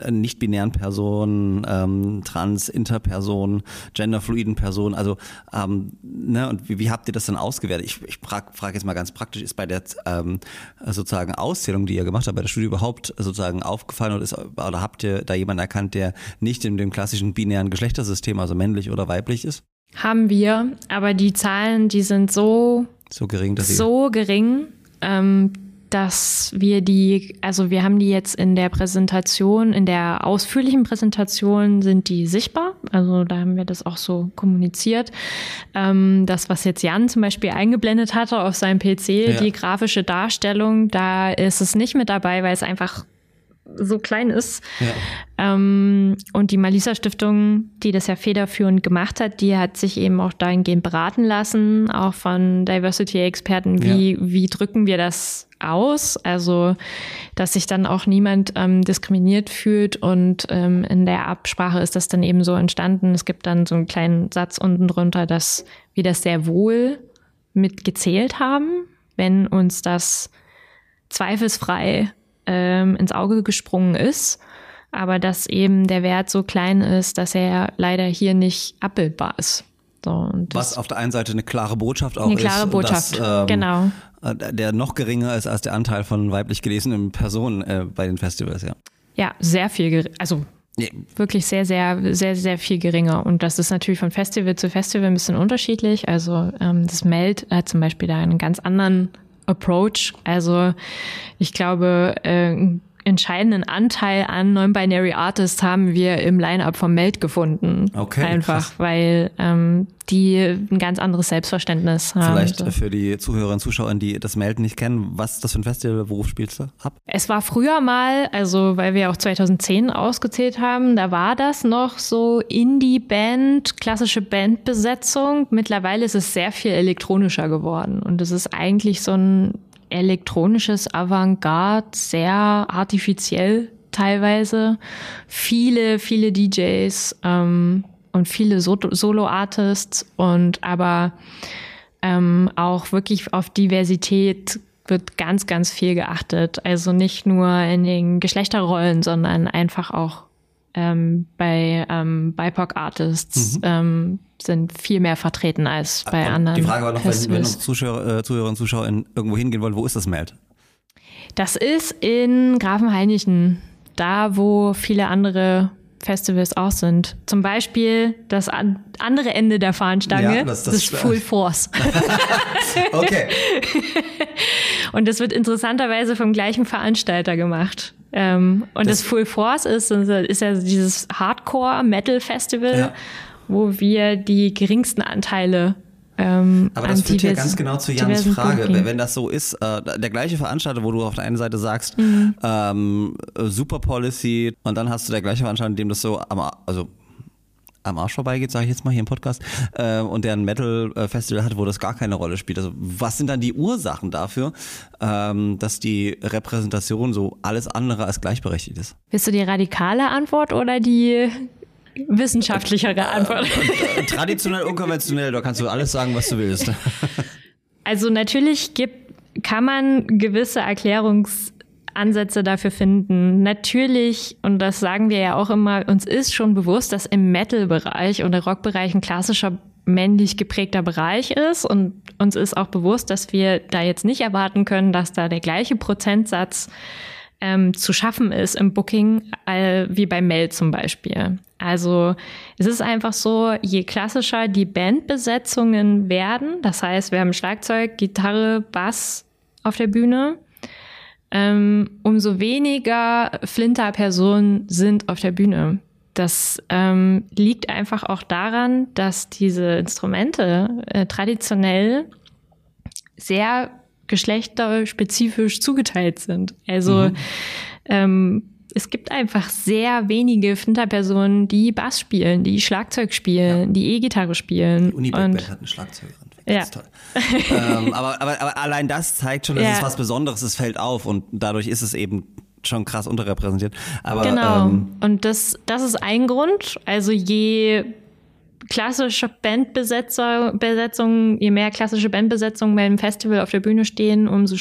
äh, nicht-binären Personen, ähm, trans, interpersonen, genderfluiden Personen. Also ähm, ne, und wie, wie habt ihr das dann ausgewertet? Ich, ich frage frag jetzt mal ganz praktisch, ist bei der ähm, sozusagen Auszählung, die ihr gemacht habt, bei der Studie überhaupt sozusagen aufgefallen oder, ist, oder habt ihr da jemanden erkannt, der nicht in dem klassischen binären Geschlechtersystem, also männlich oder weiblich ist? Haben wir, aber die Zahlen, die sind so, So gering, dass so gering, ähm, dass wir die, also wir haben die jetzt in der Präsentation, in der ausführlichen Präsentation sind die sichtbar. Also da haben wir das auch so kommuniziert. Ähm, das, was jetzt Jan zum Beispiel eingeblendet hatte auf seinem PC, Ja. die grafische Darstellung, da ist es nicht mit dabei, weil es einfach so klein ist. Ja. Ähm, und die Malisa Stiftung, die das ja federführend gemacht hat, die hat sich eben auch dahingehend beraten lassen, auch von Diversity-Experten, wie, wie drücken wir das aus? Also, dass sich dann auch niemand ähm, diskriminiert fühlt und ähm, in der Absprache ist das dann eben so entstanden. Es gibt dann so einen kleinen Satz unten drunter, dass wir das sehr wohl mitgezählt haben, wenn uns das zweifelsfrei ähm, ins Auge gesprungen ist, aber dass eben der Wert so klein ist, dass er leider hier nicht abbildbar ist. So, Was auf der einen Seite eine klare Botschaft auch Eine ist. klare Botschaft, genau. äh, Der noch geringer ist als der Anteil von weiblich gelesenen Personen äh, bei den Festivals, ja. ja, sehr viel, also Nee, wirklich sehr, sehr, sehr, sehr viel geringer. Und das ist natürlich von Festival zu Festival ein bisschen unterschiedlich. Also ähm, das Meld hat zum Beispiel da einen ganz anderen Approach. Also ich glaube, äh, entscheidenden Anteil an Non-Binary Artists haben wir im Line-Up vom Meld gefunden. Okay, Einfach, krass. weil ähm, die ein ganz anderes Selbstverständnis haben. Vielleicht So. äh, für die Zuhörerinnen und Zuschauer, die das Melden nicht kennen, was das für ein Festival, worauf spielst du ab? Es war früher mal, also weil wir auch 2010 ausgezählt haben, da war das noch so Indie-Band, klassische Bandbesetzung. Mittlerweile ist es sehr viel elektronischer geworden und es ist eigentlich so ein elektronisches Avantgarde, sehr artifiziell teilweise. Viele, viele DJs ähm, und viele So- Solo-Artists und aber ähm, auch wirklich auf Diversität wird ganz, ganz viel geachtet. Also nicht nur in den Geschlechterrollen, sondern einfach auch ähm, bei ähm, BIPOC-Artists ähm, sind viel mehr vertreten als bei Mhm. Und anderen. die Frage war noch, wenn, wenn unsere Zuschauer, äh, Zuhörerinnen und Zuschauer in, irgendwo hingehen wollen, wo ist das Meld? Das ist in Grafenhainichen, da wo viele andere Festivals auch sind. Zum Beispiel das an, andere Ende der Fahnenstange, Ja, das- das, das- ist Full Force. <laughs> Okay. <laughs> Und das wird interessanterweise vom gleichen Veranstalter gemacht. Ähm, und das, Das- Full Force ist, ist ja dieses Hardcore-Metal-Festival, Ja. wo wir die geringsten Anteile ähm, Aber das führt ja ganz genau zu Jans Frage. Wenn wenn das so ist, äh, der gleiche Veranstalter, wo du auf der einen Seite sagst, Mhm. ähm, äh, Super Policy und dann hast du der gleiche Veranstalter, dem das so also am Arsch vorbeigeht, sage ich jetzt mal hier im Podcast, äh, und der ein Metal-Festival hat, wo das gar keine Rolle spielt. Also was sind dann die Ursachen dafür, ähm, dass die Repräsentation so alles andere als gleichberechtigt ist? Willst du die radikale Antwort oder die wissenschaftlichere Antwort? Äh, Traditionell, unkonventionell, da kannst du alles sagen, was du willst. Also natürlich gibt, kann man gewisse Erklärungsansätze dafür finden. Natürlich, und das sagen wir ja auch immer, uns ist schon bewusst, dass im Metal-Bereich oder Rock-Bereich ein klassischer männlich geprägter Bereich ist und uns ist auch bewusst, dass wir da jetzt nicht erwarten können, dass da der gleiche Prozentsatz ähm, zu schaffen ist im Booking äh, wie bei Mel zum Beispiel. Also es ist einfach so, je klassischer die Bandbesetzungen werden, das heißt, wir haben Schlagzeug, Gitarre, Bass auf der Bühne, ähm, umso weniger Flinter-Personen sind auf der Bühne. Das ähm, liegt einfach auch daran, dass diese Instrumente äh, traditionell sehr geschlechterspezifisch zugeteilt sind. Also ähm, es gibt einfach sehr wenige Flinter-Personen, die Bass spielen, die Schlagzeug spielen, die E-Gitarre spielen. Uniback Und Band hat eine Schlagzeugerin. Ja. Ganz toll. ähm, aber, aber, aber allein das zeigt schon, dass Ja. es was Besonderes ist, fällt auf und dadurch ist es eben schon krass unterrepräsentiert. Aber Genau. ähm, und das, das ist ein Grund. Also je klassische Bandbesetzung, Besetzung, je mehr klassische Bandbesetzungen beim Festival auf der Bühne stehen, umso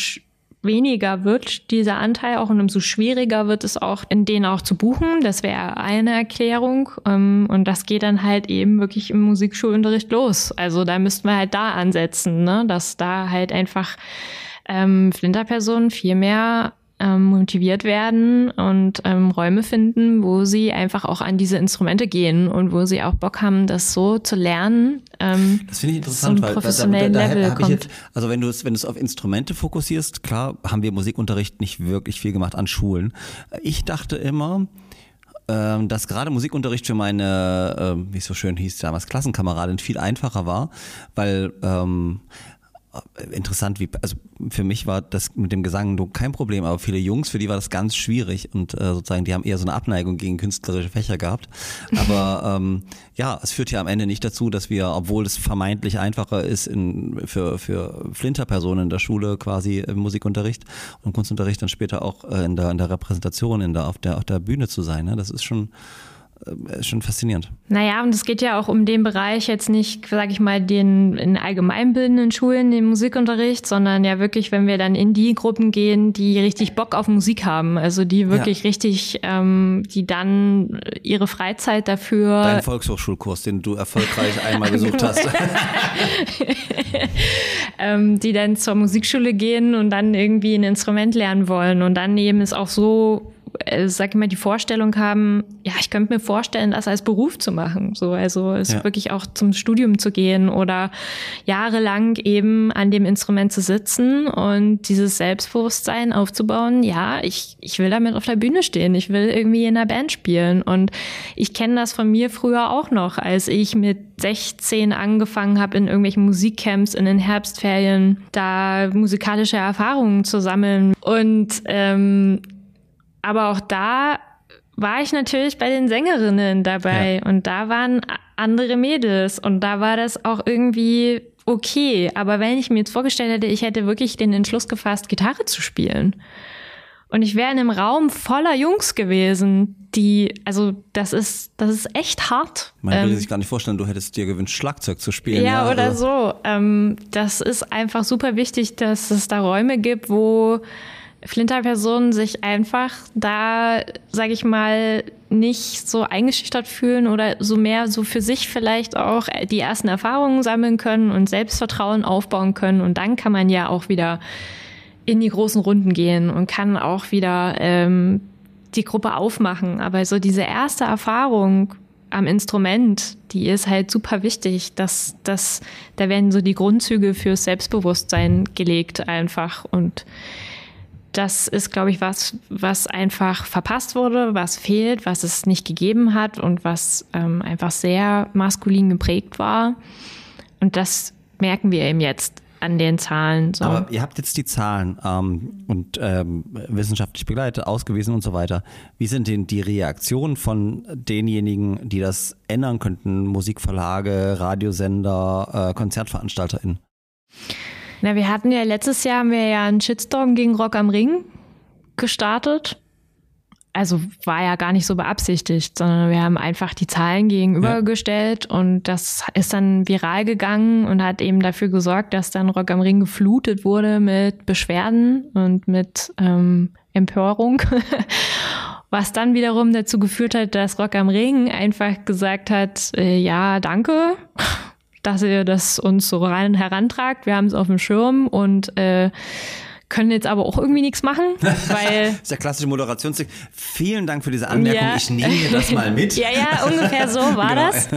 weniger wird dieser Anteil auch und umso schwieriger wird es auch, in denen auch zu buchen. Das wäre eine Erklärung. Ähm, Und das geht dann halt eben wirklich im Musikschulunterricht los. Also da müssten wir halt da ansetzen, ne? dass da halt einfach ähm, Flinterpersonen viel mehr ähm, motiviert werden und ähm, Räume finden, wo sie einfach auch an diese Instrumente gehen und wo sie auch Bock haben, das so zu lernen. Ähm, Das finde ich interessant, weil da, da, da, da habe ich jetzt, also wenn du es, wenn du es auf Instrumente fokussierst, klar, haben wir Musikunterricht nicht wirklich viel gemacht an Schulen. Ich dachte immer, ähm, dass gerade Musikunterricht für meine, ähm, wie es so schön hieß damals, Klassenkameradin viel einfacher war, weil ähm, interessant, wie, also für mich war das mit dem Gesang kein Problem, aber viele Jungs, für die war das ganz schwierig und äh, sozusagen, die haben eher so eine Abneigung gegen künstlerische Fächer gehabt. Aber <laughs> ähm, ja, es führt ja am Ende nicht dazu, dass wir, obwohl es vermeintlich einfacher ist in, für, für Flinterpersonen in der Schule quasi im Musikunterricht und Kunstunterricht dann später auch äh, in der, in der Repräsentation, in der, auf der, auf der Bühne zu sein. Ne? Das ist schon, ist schon faszinierend. Naja, und es geht ja auch um den Bereich jetzt nicht, sage ich mal, den in allgemeinbildenden Schulen, den Musikunterricht, sondern ja wirklich, wenn wir dann in die Gruppen gehen, die richtig Bock auf Musik haben, also die wirklich Ja. richtig, ähm, die dann ihre Freizeit dafür Dein Volkshochschulkurs, den du erfolgreich einmal besucht hast. <laughs> ähm, die dann zur Musikschule gehen und dann irgendwie ein Instrument lernen wollen und dann eben es auch so, äh, sag ich mal, die Vorstellung haben, ja, ich könnte mir vorstellen, das als Beruf zu machen. So, also es Ja. wirklich auch zum Studium zu gehen oder jahrelang eben an dem Instrument zu sitzen und dieses Selbstbewusstsein aufzubauen. Ja, ich, ich will damit auf der Bühne stehen. Ich will irgendwie in einer Band spielen. Und ich kenne das von mir früher auch noch, als ich mit 16 angefangen habe, in irgendwelchen Musikcamps in den Herbstferien da musikalische Erfahrungen zu sammeln. Und ähm, aber auch da war ich natürlich bei den Sängerinnen dabei und da waren andere Mädels und da war das auch irgendwie okay. Aber wenn ich mir jetzt vorgestellt hätte, ich hätte wirklich den Entschluss gefasst, Gitarre zu spielen und ich wäre in einem Raum voller Jungs gewesen, die, also das ist, das ist echt hart. Man Ähm, will sich gar nicht vorstellen, du hättest dir gewünscht, Schlagzeug zu spielen. ja, oder also- so. Ähm, das ist einfach super wichtig, dass es da Räume gibt, wo Flinterpersonen sich einfach da, sage ich mal, nicht so eingeschüchtert fühlen oder so mehr so für sich vielleicht auch die ersten Erfahrungen sammeln können und Selbstvertrauen aufbauen können. Und dann kann man ja auch wieder in die großen Runden gehen und kann auch wieder ähm, die Gruppe aufmachen. Aber so diese erste Erfahrung am Instrument, die ist halt super wichtig. dass dass, da werden so die Grundzüge fürs Selbstbewusstsein gelegt einfach. Und das ist, glaube ich, was, was einfach verpasst wurde, was fehlt, was es nicht gegeben hat und was ähm, einfach sehr maskulin geprägt war. Und das merken wir eben jetzt an den Zahlen. So. Aber ihr habt jetzt die Zahlen ähm, und ähm, wissenschaftlich begleitet, ausgewiesen und so weiter. Wie sind denn die Reaktionen von denjenigen, die das ändern könnten? Musikverlage, Radiosender, äh, KonzertveranstalterInnen? Na, wir hatten ja letztes Jahr haben wir ja einen Shitstorm gegen Rock am Ring gestartet. Also war ja gar nicht so beabsichtigt, sondern wir haben einfach die Zahlen gegenübergestellt und das ist dann viral gegangen und hat eben dafür gesorgt, dass dann Rock am Ring geflutet wurde mit Beschwerden und mit ähm, Empörung. <laughs> Was dann wiederum dazu geführt hat, dass Rock am Ring einfach gesagt hat, äh, ja, danke, dass ihr das uns so rein herantragt. Wir haben es auf dem Schirm und äh, können jetzt aber auch irgendwie nichts machen, <laughs> weil Das ist der klassische Moderationstrick. Vielen Dank für diese Anmerkung. Ja. Ich nehme mir das mal mit. <laughs> ja, ja, ungefähr so war Genau. das.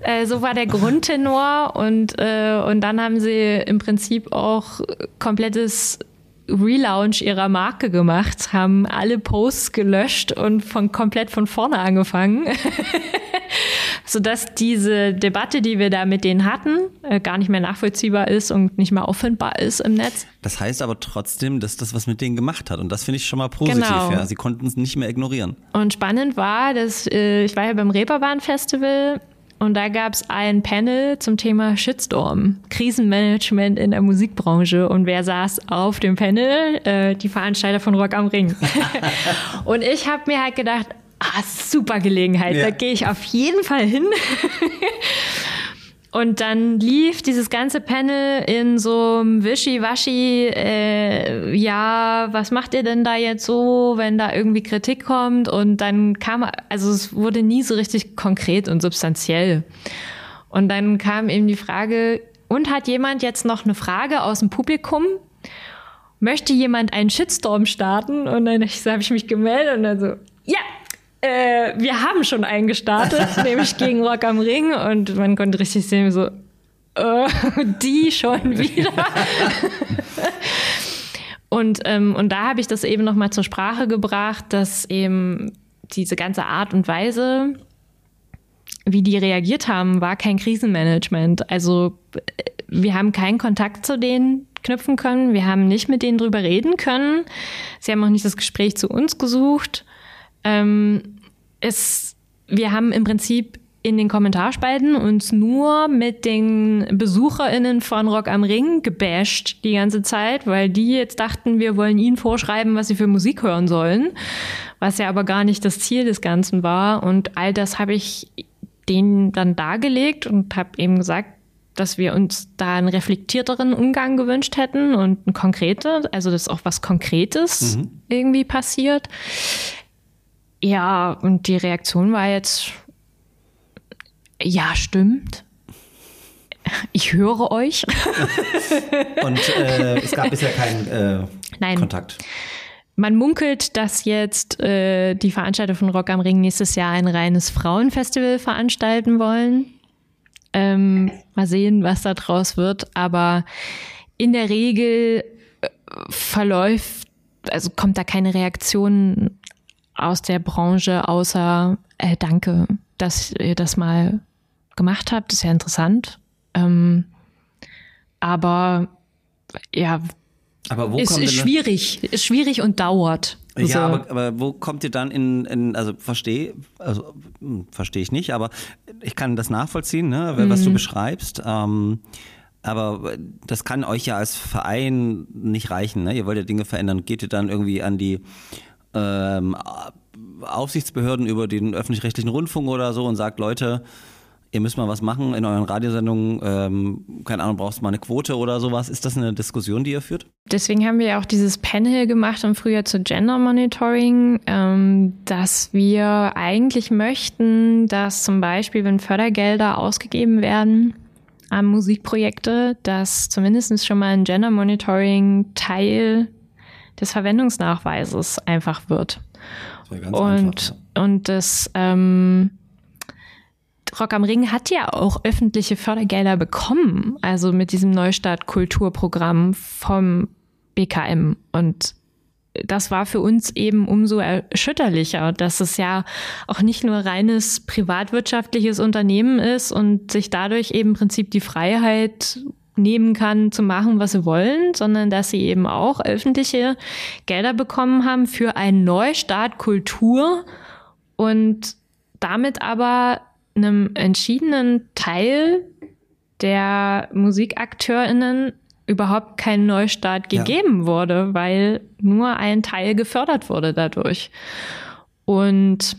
Äh, so war der Grundtenor und, äh, und dann haben sie im Prinzip auch komplettes Relaunch ihrer Marke gemacht, haben alle Posts gelöscht und von komplett von vorne angefangen. <laughs> sodass diese Debatte, die wir da mit denen hatten, äh, gar nicht mehr nachvollziehbar ist und nicht mehr auffindbar ist im Netz. Das heißt aber trotzdem, dass das was mit denen gemacht hat. Und das finde ich schon mal positiv. Genau. Ja. Sie konnten es nicht mehr ignorieren. Und spannend war, dass äh, ich war ja beim Reeperbahn Festival und da gab es ein Panel zum Thema Shitstorm, Krisenmanagement in der Musikbranche. Und wer saß auf dem Panel? Äh, die Veranstalter von Rock am Ring. <laughs> und ich habe mir halt gedacht, ah, super Gelegenheit, Ja. da gehe ich auf jeden Fall hin. <laughs> Und dann lief dieses ganze Panel in so einem Wischiwaschi, äh, ja, was macht ihr denn da jetzt so, wenn da irgendwie Kritik kommt? Und dann kam, also es wurde nie so richtig konkret und substanziell. Und dann kam eben die Frage, und hat jemand jetzt noch eine Frage aus dem Publikum? Möchte jemand einen Shitstorm starten? Und dann <laughs> habe ich mich gemeldet und dann so, ja, äh, wir haben schon einen gestartet, <laughs> nämlich gegen Rock am Ring. Und man konnte richtig sehen, so, äh, die schon <laughs> wieder. und, ähm, und da habe ich das eben nochmal zur Sprache gebracht, dass eben diese ganze Art und Weise, wie die reagiert haben, war kein Krisenmanagement. Also wir haben keinen Kontakt zu denen knüpfen können. Wir haben nicht mit denen drüber reden können. Sie haben auch nicht das Gespräch zu uns gesucht. Ähm, es, wir haben im Prinzip in den Kommentarspalten uns nur mit den BesucherInnen von Rock am Ring gebasht die ganze Zeit, weil die jetzt dachten, wir wollen ihnen vorschreiben, was sie für Musik hören sollen, was ja aber gar nicht das Ziel des Ganzen war. Und all das habe ich denen dann dargelegt und habe eben gesagt, dass wir uns da einen reflektierteren Umgang gewünscht hätten und ein konkreter, also dass auch was Konkretes mhm. irgendwie passiert. Ja, und die Reaktion war jetzt, ja, stimmt. Ich höre euch. <laughs> und äh, es gab bisher keinen äh, Nein. Kontakt. Man munkelt, dass jetzt äh, die Veranstalter von Rock am Ring nächstes Jahr ein reines Frauenfestival veranstalten wollen. Ähm, mal sehen, was da draus wird. Aber in der Regel äh, verläuft, also kommt da keine Reaktion aus der Branche, außer äh, danke, dass ihr das mal gemacht habt. Das ist ja interessant. Ähm, aber ja, aber wo ist, ist schwierig, ist schwierig und dauert. Ja, so. aber, aber wo kommt ihr dann in, in also verstehe, also hm, verstehe ich nicht, aber ich kann das nachvollziehen, ne, was mhm. du beschreibst. Ähm, aber das kann euch ja als Verein nicht reichen. Ne? Ihr wollt ja Dinge verändern. Geht ihr dann irgendwie an die ähm, Aufsichtsbehörden über den öffentlich-rechtlichen Rundfunk oder so und sagt, Leute, ihr müsst mal was machen in euren Radiosendungen, ähm, keine Ahnung, brauchst du mal eine Quote oder sowas. Ist das eine Diskussion, die ihr führt? Deswegen haben wir ja auch dieses Panel gemacht im Frühjahr zu Gender Monitoring, ähm, dass wir eigentlich möchten, dass zum Beispiel, wenn Fördergelder ausgegeben werden, an Musikprojekte, dass zumindest schon mal ein Gender Monitoring Teil des Verwendungsnachweises einfach wird. Und, einfach, ja. und das ähm, Rock am Ring hat ja auch öffentliche Fördergelder bekommen, also mit diesem Neustart Kulturprogramm vom BKM und das war für uns eben umso erschütterlicher, dass es ja auch nicht nur reines privatwirtschaftliches Unternehmen ist und sich dadurch eben im Prinzip die Freiheit nehmen kann, zu machen, was sie wollen, sondern dass sie eben auch öffentliche Gelder bekommen haben für einen Neustart Kultur und damit aber einem entschiedenen Teil der Musikakteurinnen überhaupt kein Neustart gegeben ja. wurde, weil nur ein Teil gefördert wurde dadurch. Und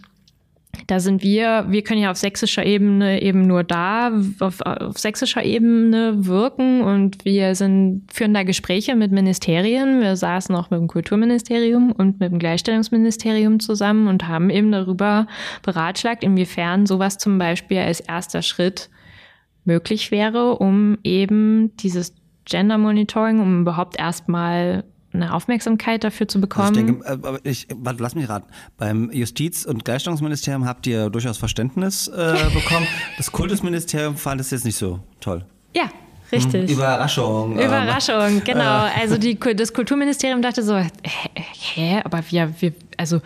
da sind wir, wir können ja auf sächsischer Ebene eben nur da, auf, auf sächsischer Ebene wirken und wir sind, führen da Gespräche mit Ministerien. Wir saßen auch mit dem Kulturministerium und mit dem Gleichstellungsministerium zusammen und haben eben darüber beratschlagt, inwiefern sowas zum Beispiel als erster Schritt möglich wäre, um eben dieses Gender Monitoring, um überhaupt erstmal eine Aufmerksamkeit dafür zu bekommen. Also ich denke, äh, aber ich, warte, lass mich raten. Beim Justiz- und Gleichstellungsministerium habt ihr durchaus Verständnis äh, <laughs> bekommen. Das Kultusministerium fand es jetzt nicht so toll. Ja, Richtig. Überraschung. Ähm, Überraschung, genau. <laughs> Also die, das Kulturministerium dachte so, hä, hä aber wir, wir, also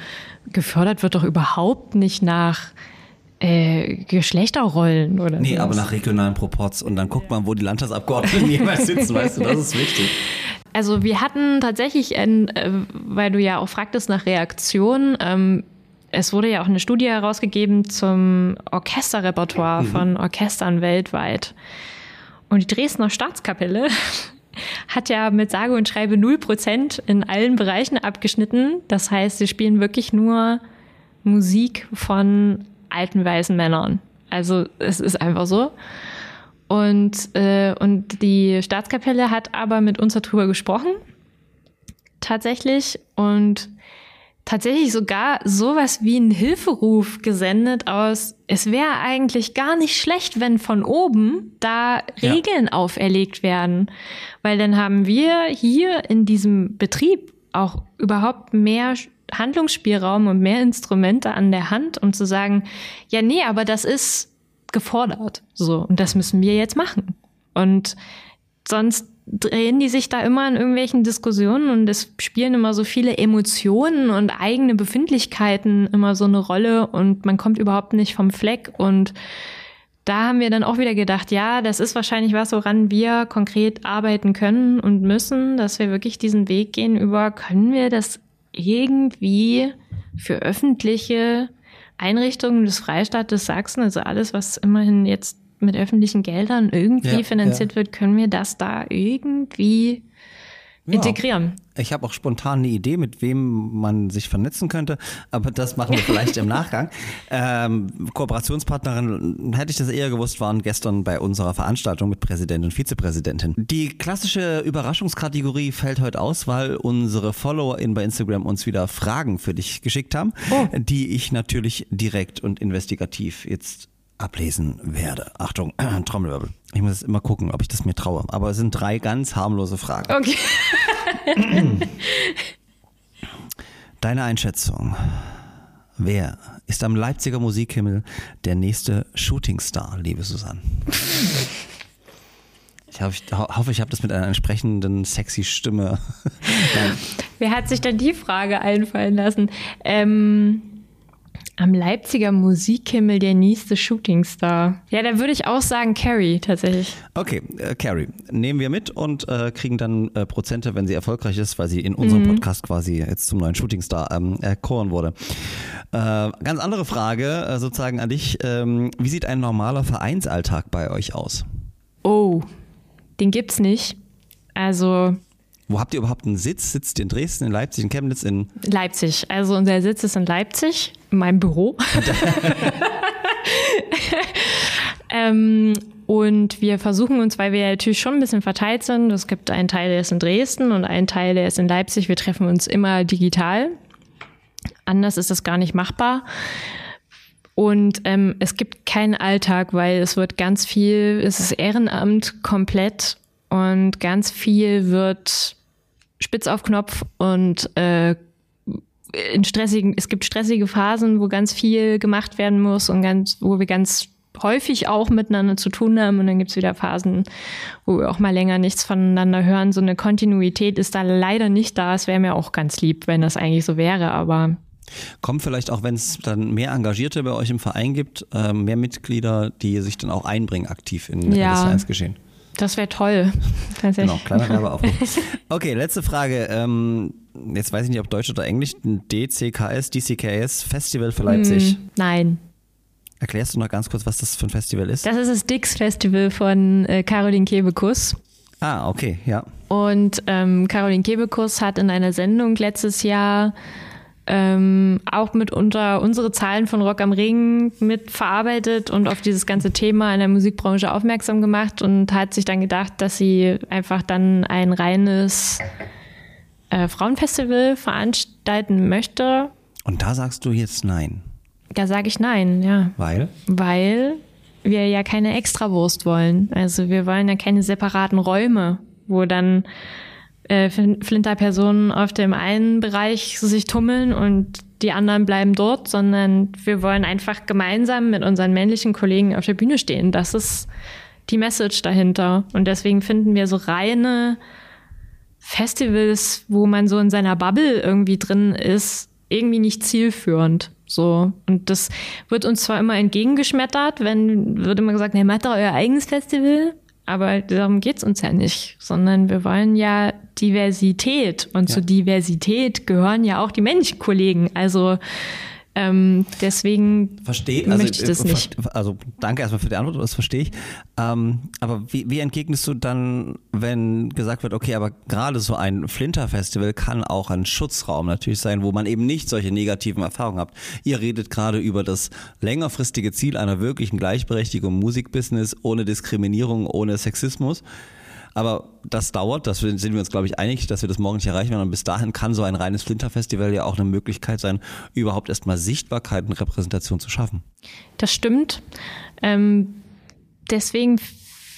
gefördert wird doch überhaupt nicht nach äh, Geschlechterrollen oder Nee, so. aber nach regionalen Proports. Und dann guckt man, wo die Landtagsabgeordneten <laughs> jeweils sitzen, weißt du, das ist wichtig. Also wir hatten tatsächlich, ein, äh, weil du ja auch fragtest nach Reaktionen, ähm, es wurde ja auch eine Studie herausgegeben zum Orchesterrepertoire mhm. von Orchestern weltweit. Und die Dresdner Staatskapelle <laughs> hat ja mit sage und schreibe 0% in allen Bereichen abgeschnitten. Das heißt, sie spielen wirklich nur Musik von alten weißen Männern. Also es ist einfach so. Und, äh, und die Staatskapelle hat aber mit uns darüber gesprochen, tatsächlich. Und tatsächlich sogar sowas wie einen Hilferuf gesendet aus, es wäre eigentlich gar nicht schlecht, wenn von oben da Ja. Regeln auferlegt werden. Weil dann haben wir hier in diesem Betrieb auch überhaupt mehr Handlungsspielraum und mehr Instrumente an der Hand, um zu sagen, ja, nee, aber das ist gefordert. So, und das müssen wir jetzt machen. Und sonst drehen die sich da immer in irgendwelchen Diskussionen und es spielen immer so viele Emotionen und eigene Befindlichkeiten immer so eine Rolle und man kommt überhaupt nicht vom Fleck und da haben wir dann auch wieder gedacht, ja, das ist wahrscheinlich was, woran wir konkret arbeiten können und müssen, dass wir wirklich diesen Weg gehen über, können wir das irgendwie für öffentliche Einrichtungen des Freistaates Sachsen, also alles, was immerhin jetzt mit öffentlichen Geldern irgendwie Ja, finanziert wird, können wir das da irgendwie integrieren? Ich habe auch spontan eine Idee, mit wem man sich vernetzen könnte, aber das machen wir vielleicht im <laughs> Nachgang. Ähm, Kooperationspartnerin, hätte ich das eher gewusst, waren gestern bei unserer Veranstaltung mit Präsident und Vizepräsidentin. Die klassische Überraschungskategorie fällt heute aus, weil unsere FollowerInnen bei Instagram uns wieder Fragen für dich geschickt haben, die ich natürlich direkt und investigativ jetzt ablesen werde. Achtung, <clears throat> Trommelwirbel. Ich muss jetzt immer gucken, ob ich das mir traue. Aber es sind drei ganz harmlose Fragen. Okay. <clears throat> Deine Einschätzung. Wer ist am Leipziger Musikhimmel der nächste Shootingstar, liebe Susanne? <laughs> Ich hoffe, ich, habe das mit einer entsprechenden sexy Stimme. <laughs> Wer hat sich denn die Frage einfallen lassen? Ähm, am Leipziger Musikhimmel der nächste Shootingstar. Ja, da würde ich auch sagen Carrie tatsächlich. Okay, äh, Carrie, nehmen wir mit und äh, kriegen dann äh, Prozente, wenn sie erfolgreich ist, weil sie in unserem Podcast quasi jetzt zum neuen Shootingstar ähm, erkoren wurde. Äh, ganz andere Frage, äh, sozusagen an dich. Ähm, wie sieht ein normaler Vereinsalltag bei euch aus? Oh, den gibt's nicht. Also Wo habt ihr überhaupt einen Sitz? Sitzt ihr in Dresden, in Leipzig, in Chemnitz, in Leipzig. Also unser Sitz ist in Leipzig, in meinem Büro. <laughs> ähm, und wir versuchen uns, weil wir natürlich schon ein bisschen verteilt sind, es gibt einen Teil, der ist in Dresden und einen Teil, der ist in Leipzig. Wir treffen uns immer digital. Anders ist das gar nicht machbar. Und ähm, es gibt keinen Alltag, weil es wird ganz viel, es ist Ehrenamt komplett und ganz viel wird spitz auf Knopf und äh, in stressigen, es gibt stressige Phasen, wo ganz viel gemacht werden muss und ganz, wo wir ganz häufig auch miteinander zu tun haben und dann gibt's wieder Phasen, wo wir auch mal länger nichts voneinander hören. So eine Kontinuität ist da leider nicht da. Es wäre mir auch ganz lieb, wenn das eigentlich so wäre, aber Kommen vielleicht auch, wenn es dann mehr Engagierte bei euch im Verein gibt, äh, mehr Mitglieder, die sich dann auch einbringen aktiv in, in Ja. das Vereinsgeschehen. Das wäre toll. <laughs> Tatsächlich. Genau, kleiner Werbeaufruf. <laughs> Okay, letzte Frage. Ähm, jetzt weiß ich nicht, ob Deutsch oder Englisch. DCKS, DCKS Festival für Leipzig. Hm, Nein. Erklärst du noch ganz kurz, was das für ein Festival ist? Das ist das Dix Festival von äh, Caroline Kebekus. ah, okay, ja. Und ähm, Caroline Kebekus hat in einer Sendung letztes Jahr ähm, auch mitunter unsere Zahlen von Rock am Ring mitverarbeitet und auf dieses ganze Thema in der Musikbranche aufmerksam gemacht und hat sich dann gedacht, dass sie einfach dann ein reines äh, Frauenfestival veranstalten möchte. Und da sagst du jetzt nein, Da sage ich nein, ja. weil? Weil wir ja keine Extrawurst wollen. Also wir wollen ja keine separaten Räume, wo dann äh, Flin- Flinterpersonen auf dem einen Bereich sich tummeln und die anderen bleiben dort, sondern wir wollen einfach gemeinsam mit unseren männlichen Kollegen auf der Bühne stehen. Das ist die Message dahinter. Und deswegen finden wir so reine Festivals, wo man so in seiner Bubble irgendwie drin ist, irgendwie nicht zielführend. So. Und das wird uns zwar immer entgegengeschmettert, wenn, wird immer gesagt, nee, macht doch euer eigenes Festival. Aber darum geht's uns ja nicht, sondern wir wollen ja Diversität. Und zur Diversität gehören ja auch die männlichen Kollegen. Also Ähm, deswegen Verstehe, also, möchte ich das äh, nicht. Also danke erstmal für die Antwort, das verstehe ich. Ähm, aber wie, wie entgegnest du dann, wenn gesagt wird, okay, aber gerade so ein Flinter-Festival kann auch ein Schutzraum natürlich sein, wo man eben nicht solche negativen Erfahrungen hat. Ihr redet gerade über das längerfristige Ziel einer wirklichen Gleichberechtigung im Musikbusiness ohne Diskriminierung, ohne Sexismus. Aber das dauert, das sind wir uns, glaube ich, einig, dass wir das morgen nicht erreichen werden. Und bis dahin kann so ein reines Flinter-Festival ja auch eine Möglichkeit sein, überhaupt erstmal Sichtbarkeit und Repräsentation zu schaffen. Das stimmt. Ähm, deswegen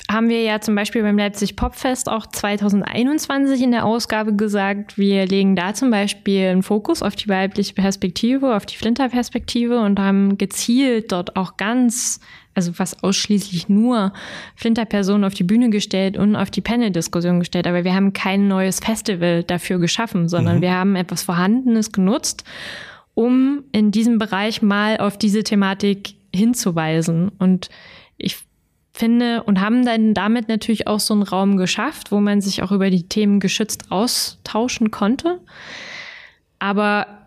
haben wir ja zum Beispiel beim Leipzig Popfest auch 2021 in der Ausgabe gesagt, wir legen da zum Beispiel einen Fokus auf die weibliche Perspektive, auf die Flinter-Perspektive und haben gezielt dort auch ganz also fast ausschließlich nur Flinter-Personen auf die Bühne gestellt und auf die Panel-Diskussion gestellt. Aber wir haben kein neues Festival dafür geschaffen, sondern mhm. wir haben etwas Vorhandenes genutzt, um in diesem Bereich mal auf diese Thematik hinzuweisen. Und ich finde und haben dann damit natürlich auch so einen Raum geschafft, wo man sich auch über die Themen geschützt austauschen konnte. Aber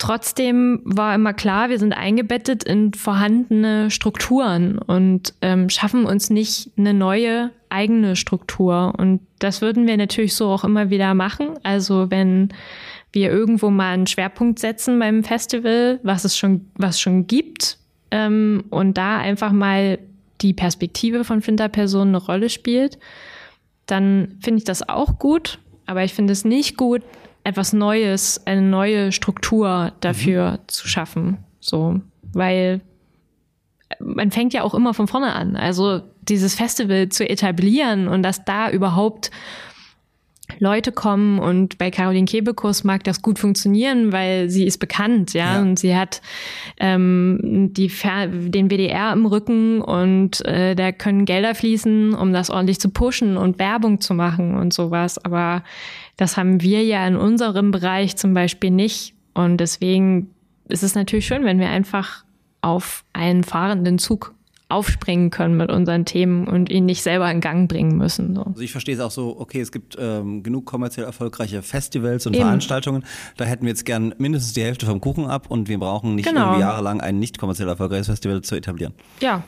Trotzdem war immer klar, wir sind eingebettet in vorhandene Strukturen und ähm, schaffen uns nicht eine neue eigene Struktur. Und das würden wir natürlich so auch immer wieder machen. Also wenn wir irgendwo mal einen Schwerpunkt setzen beim Festival, was es schon, was schon gibt, ähm, und da einfach mal die Perspektive von Flinterpersonen eine Rolle spielt, dann finde ich das auch gut. Aber ich finde es nicht gut, etwas Neues, eine neue Struktur dafür mhm. zu schaffen. So, weil man fängt ja auch immer von vorne an. Also dieses Festival zu etablieren und dass da überhaupt Leute kommen und bei Caroline Kebekus mag das gut funktionieren, weil sie ist bekannt, ja, ja. und sie hat ähm, die den WDR im Rücken und äh, da können Gelder fließen, um das ordentlich zu pushen und Werbung zu machen und sowas. Aber das haben wir ja in unserem Bereich zum Beispiel nicht. Und deswegen ist es natürlich schön, wenn wir einfach auf einen fahrenden Zug aufspringen können mit unseren Themen und ihn nicht selber in Gang bringen müssen. So. Also ich verstehe es auch so, okay, es gibt ähm, genug kommerziell erfolgreiche Festivals und Eben. Veranstaltungen. Da hätten wir jetzt gern mindestens die Hälfte vom Kuchen ab und wir brauchen nicht genau. irgendwie jahrelang ein nicht kommerziell erfolgreiches Festival zu etablieren. Ja,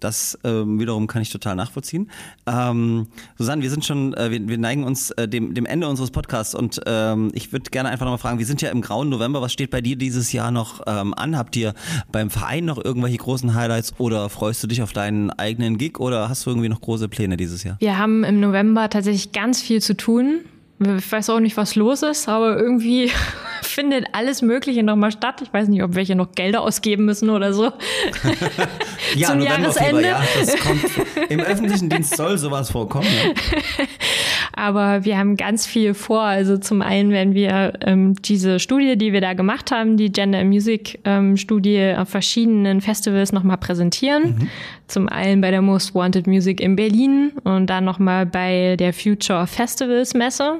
das ähm, wiederum kann ich total nachvollziehen. Ähm, Susanne, wir sind schon, äh, wir, wir neigen uns äh, dem, dem Ende unseres Podcasts und ähm, ich würde gerne einfach nochmal fragen, wir sind ja im grauen November, was steht bei dir dieses Jahr noch ähm, an? Habt ihr beim Verein noch irgendwelche großen Highlights oder freust du dich auf deinen eigenen Gig oder hast du irgendwie noch große Pläne dieses Jahr? Wir haben im November tatsächlich ganz viel zu tun. Ich weiß auch nicht, was los ist, aber irgendwie <laughs> findet alles Mögliche nochmal statt. Ich weiß nicht, ob welche noch Gelder ausgeben müssen oder so. <laughs> ja, Zum Jahresende. Ja, das kommt, Im öffentlichen Dienst soll sowas vorkommen. Ja. <laughs> Aber wir haben ganz viel vor. Also zum einen werden wir ähm, diese Studie, die wir da gemacht haben, die Gender Music ähm, Studie auf verschiedenen Festivals nochmal präsentieren. Mhm. Zum einen bei der Most Wanted Music in Berlin und dann nochmal bei der Future Festivals Messe.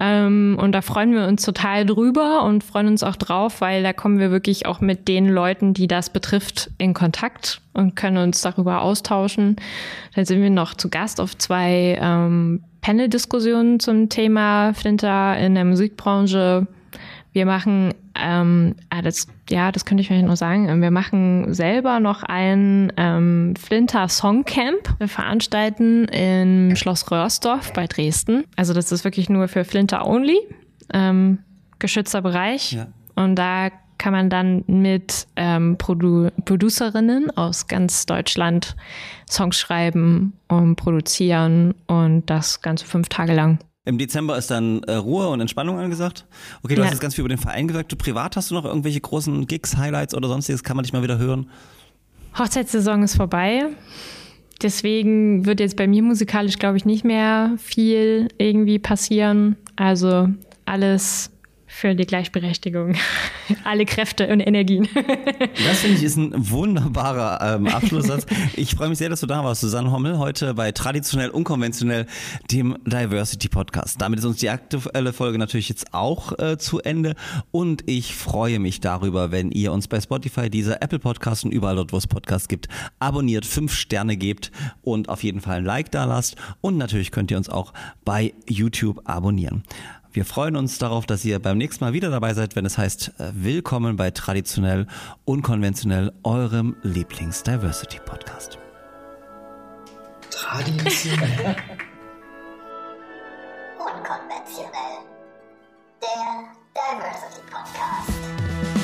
Ähm, und da freuen wir uns total drüber und freuen uns auch drauf, weil da kommen wir wirklich auch mit den Leuten, die das betrifft, in Kontakt und können uns darüber austauschen. Dann sind wir noch zu Gast auf zwei ähm, Panel-Diskussionen zum Thema Flinter in der Musikbranche. Wir machen, ähm, ah, das, ja, das könnte ich vielleicht noch sagen, wir machen selber noch ein ähm, Flinter Songcamp. Wir veranstalten im Schloss Röhrsdorf bei Dresden. Also das ist wirklich nur für Flinter only, ähm, geschützter Bereich. Ja. Und da kann man dann mit ähm, Produ Producerinnen aus ganz Deutschland Songs schreiben und produzieren und das Ganze fünf Tage lang. Im Dezember ist dann äh, Ruhe und Entspannung angesagt. Okay, du ja. hast jetzt ganz viel über den Verein gesagt. Du privat hast du noch irgendwelche großen Gigs, Highlights oder sonstiges? Kann man dich mal wieder hören? Hochzeitssaison ist vorbei. Deswegen wird jetzt bei mir musikalisch, glaube ich, nicht mehr viel irgendwie passieren. Also alles für die Gleichberechtigung. <laughs> Alle Kräfte und Energien. <laughs> das finde ich ist ein wunderbarer ähm, Abschlusssatz. Ich freue mich sehr, dass du da warst, Susanne Hommel, heute bei Traditionell Unkonventionell, dem Diversity Podcast. Damit ist uns die aktuelle Folge natürlich jetzt auch äh, zu Ende und ich freue mich darüber, wenn ihr uns bei Spotify, dieser Apple Podcast und überall dort, wo es Podcasts gibt, abonniert, fünf Sterne gebt und auf jeden Fall ein Like da lasst und natürlich könnt ihr uns auch bei YouTube abonnieren. Wir freuen uns darauf, dass ihr beim nächsten Mal wieder dabei seid, wenn es heißt äh, Willkommen bei Traditionell, Unkonventionell, eurem Lieblings-Diversity-Podcast. Traditionell. Unkonventionell. Der Diversity Podcast.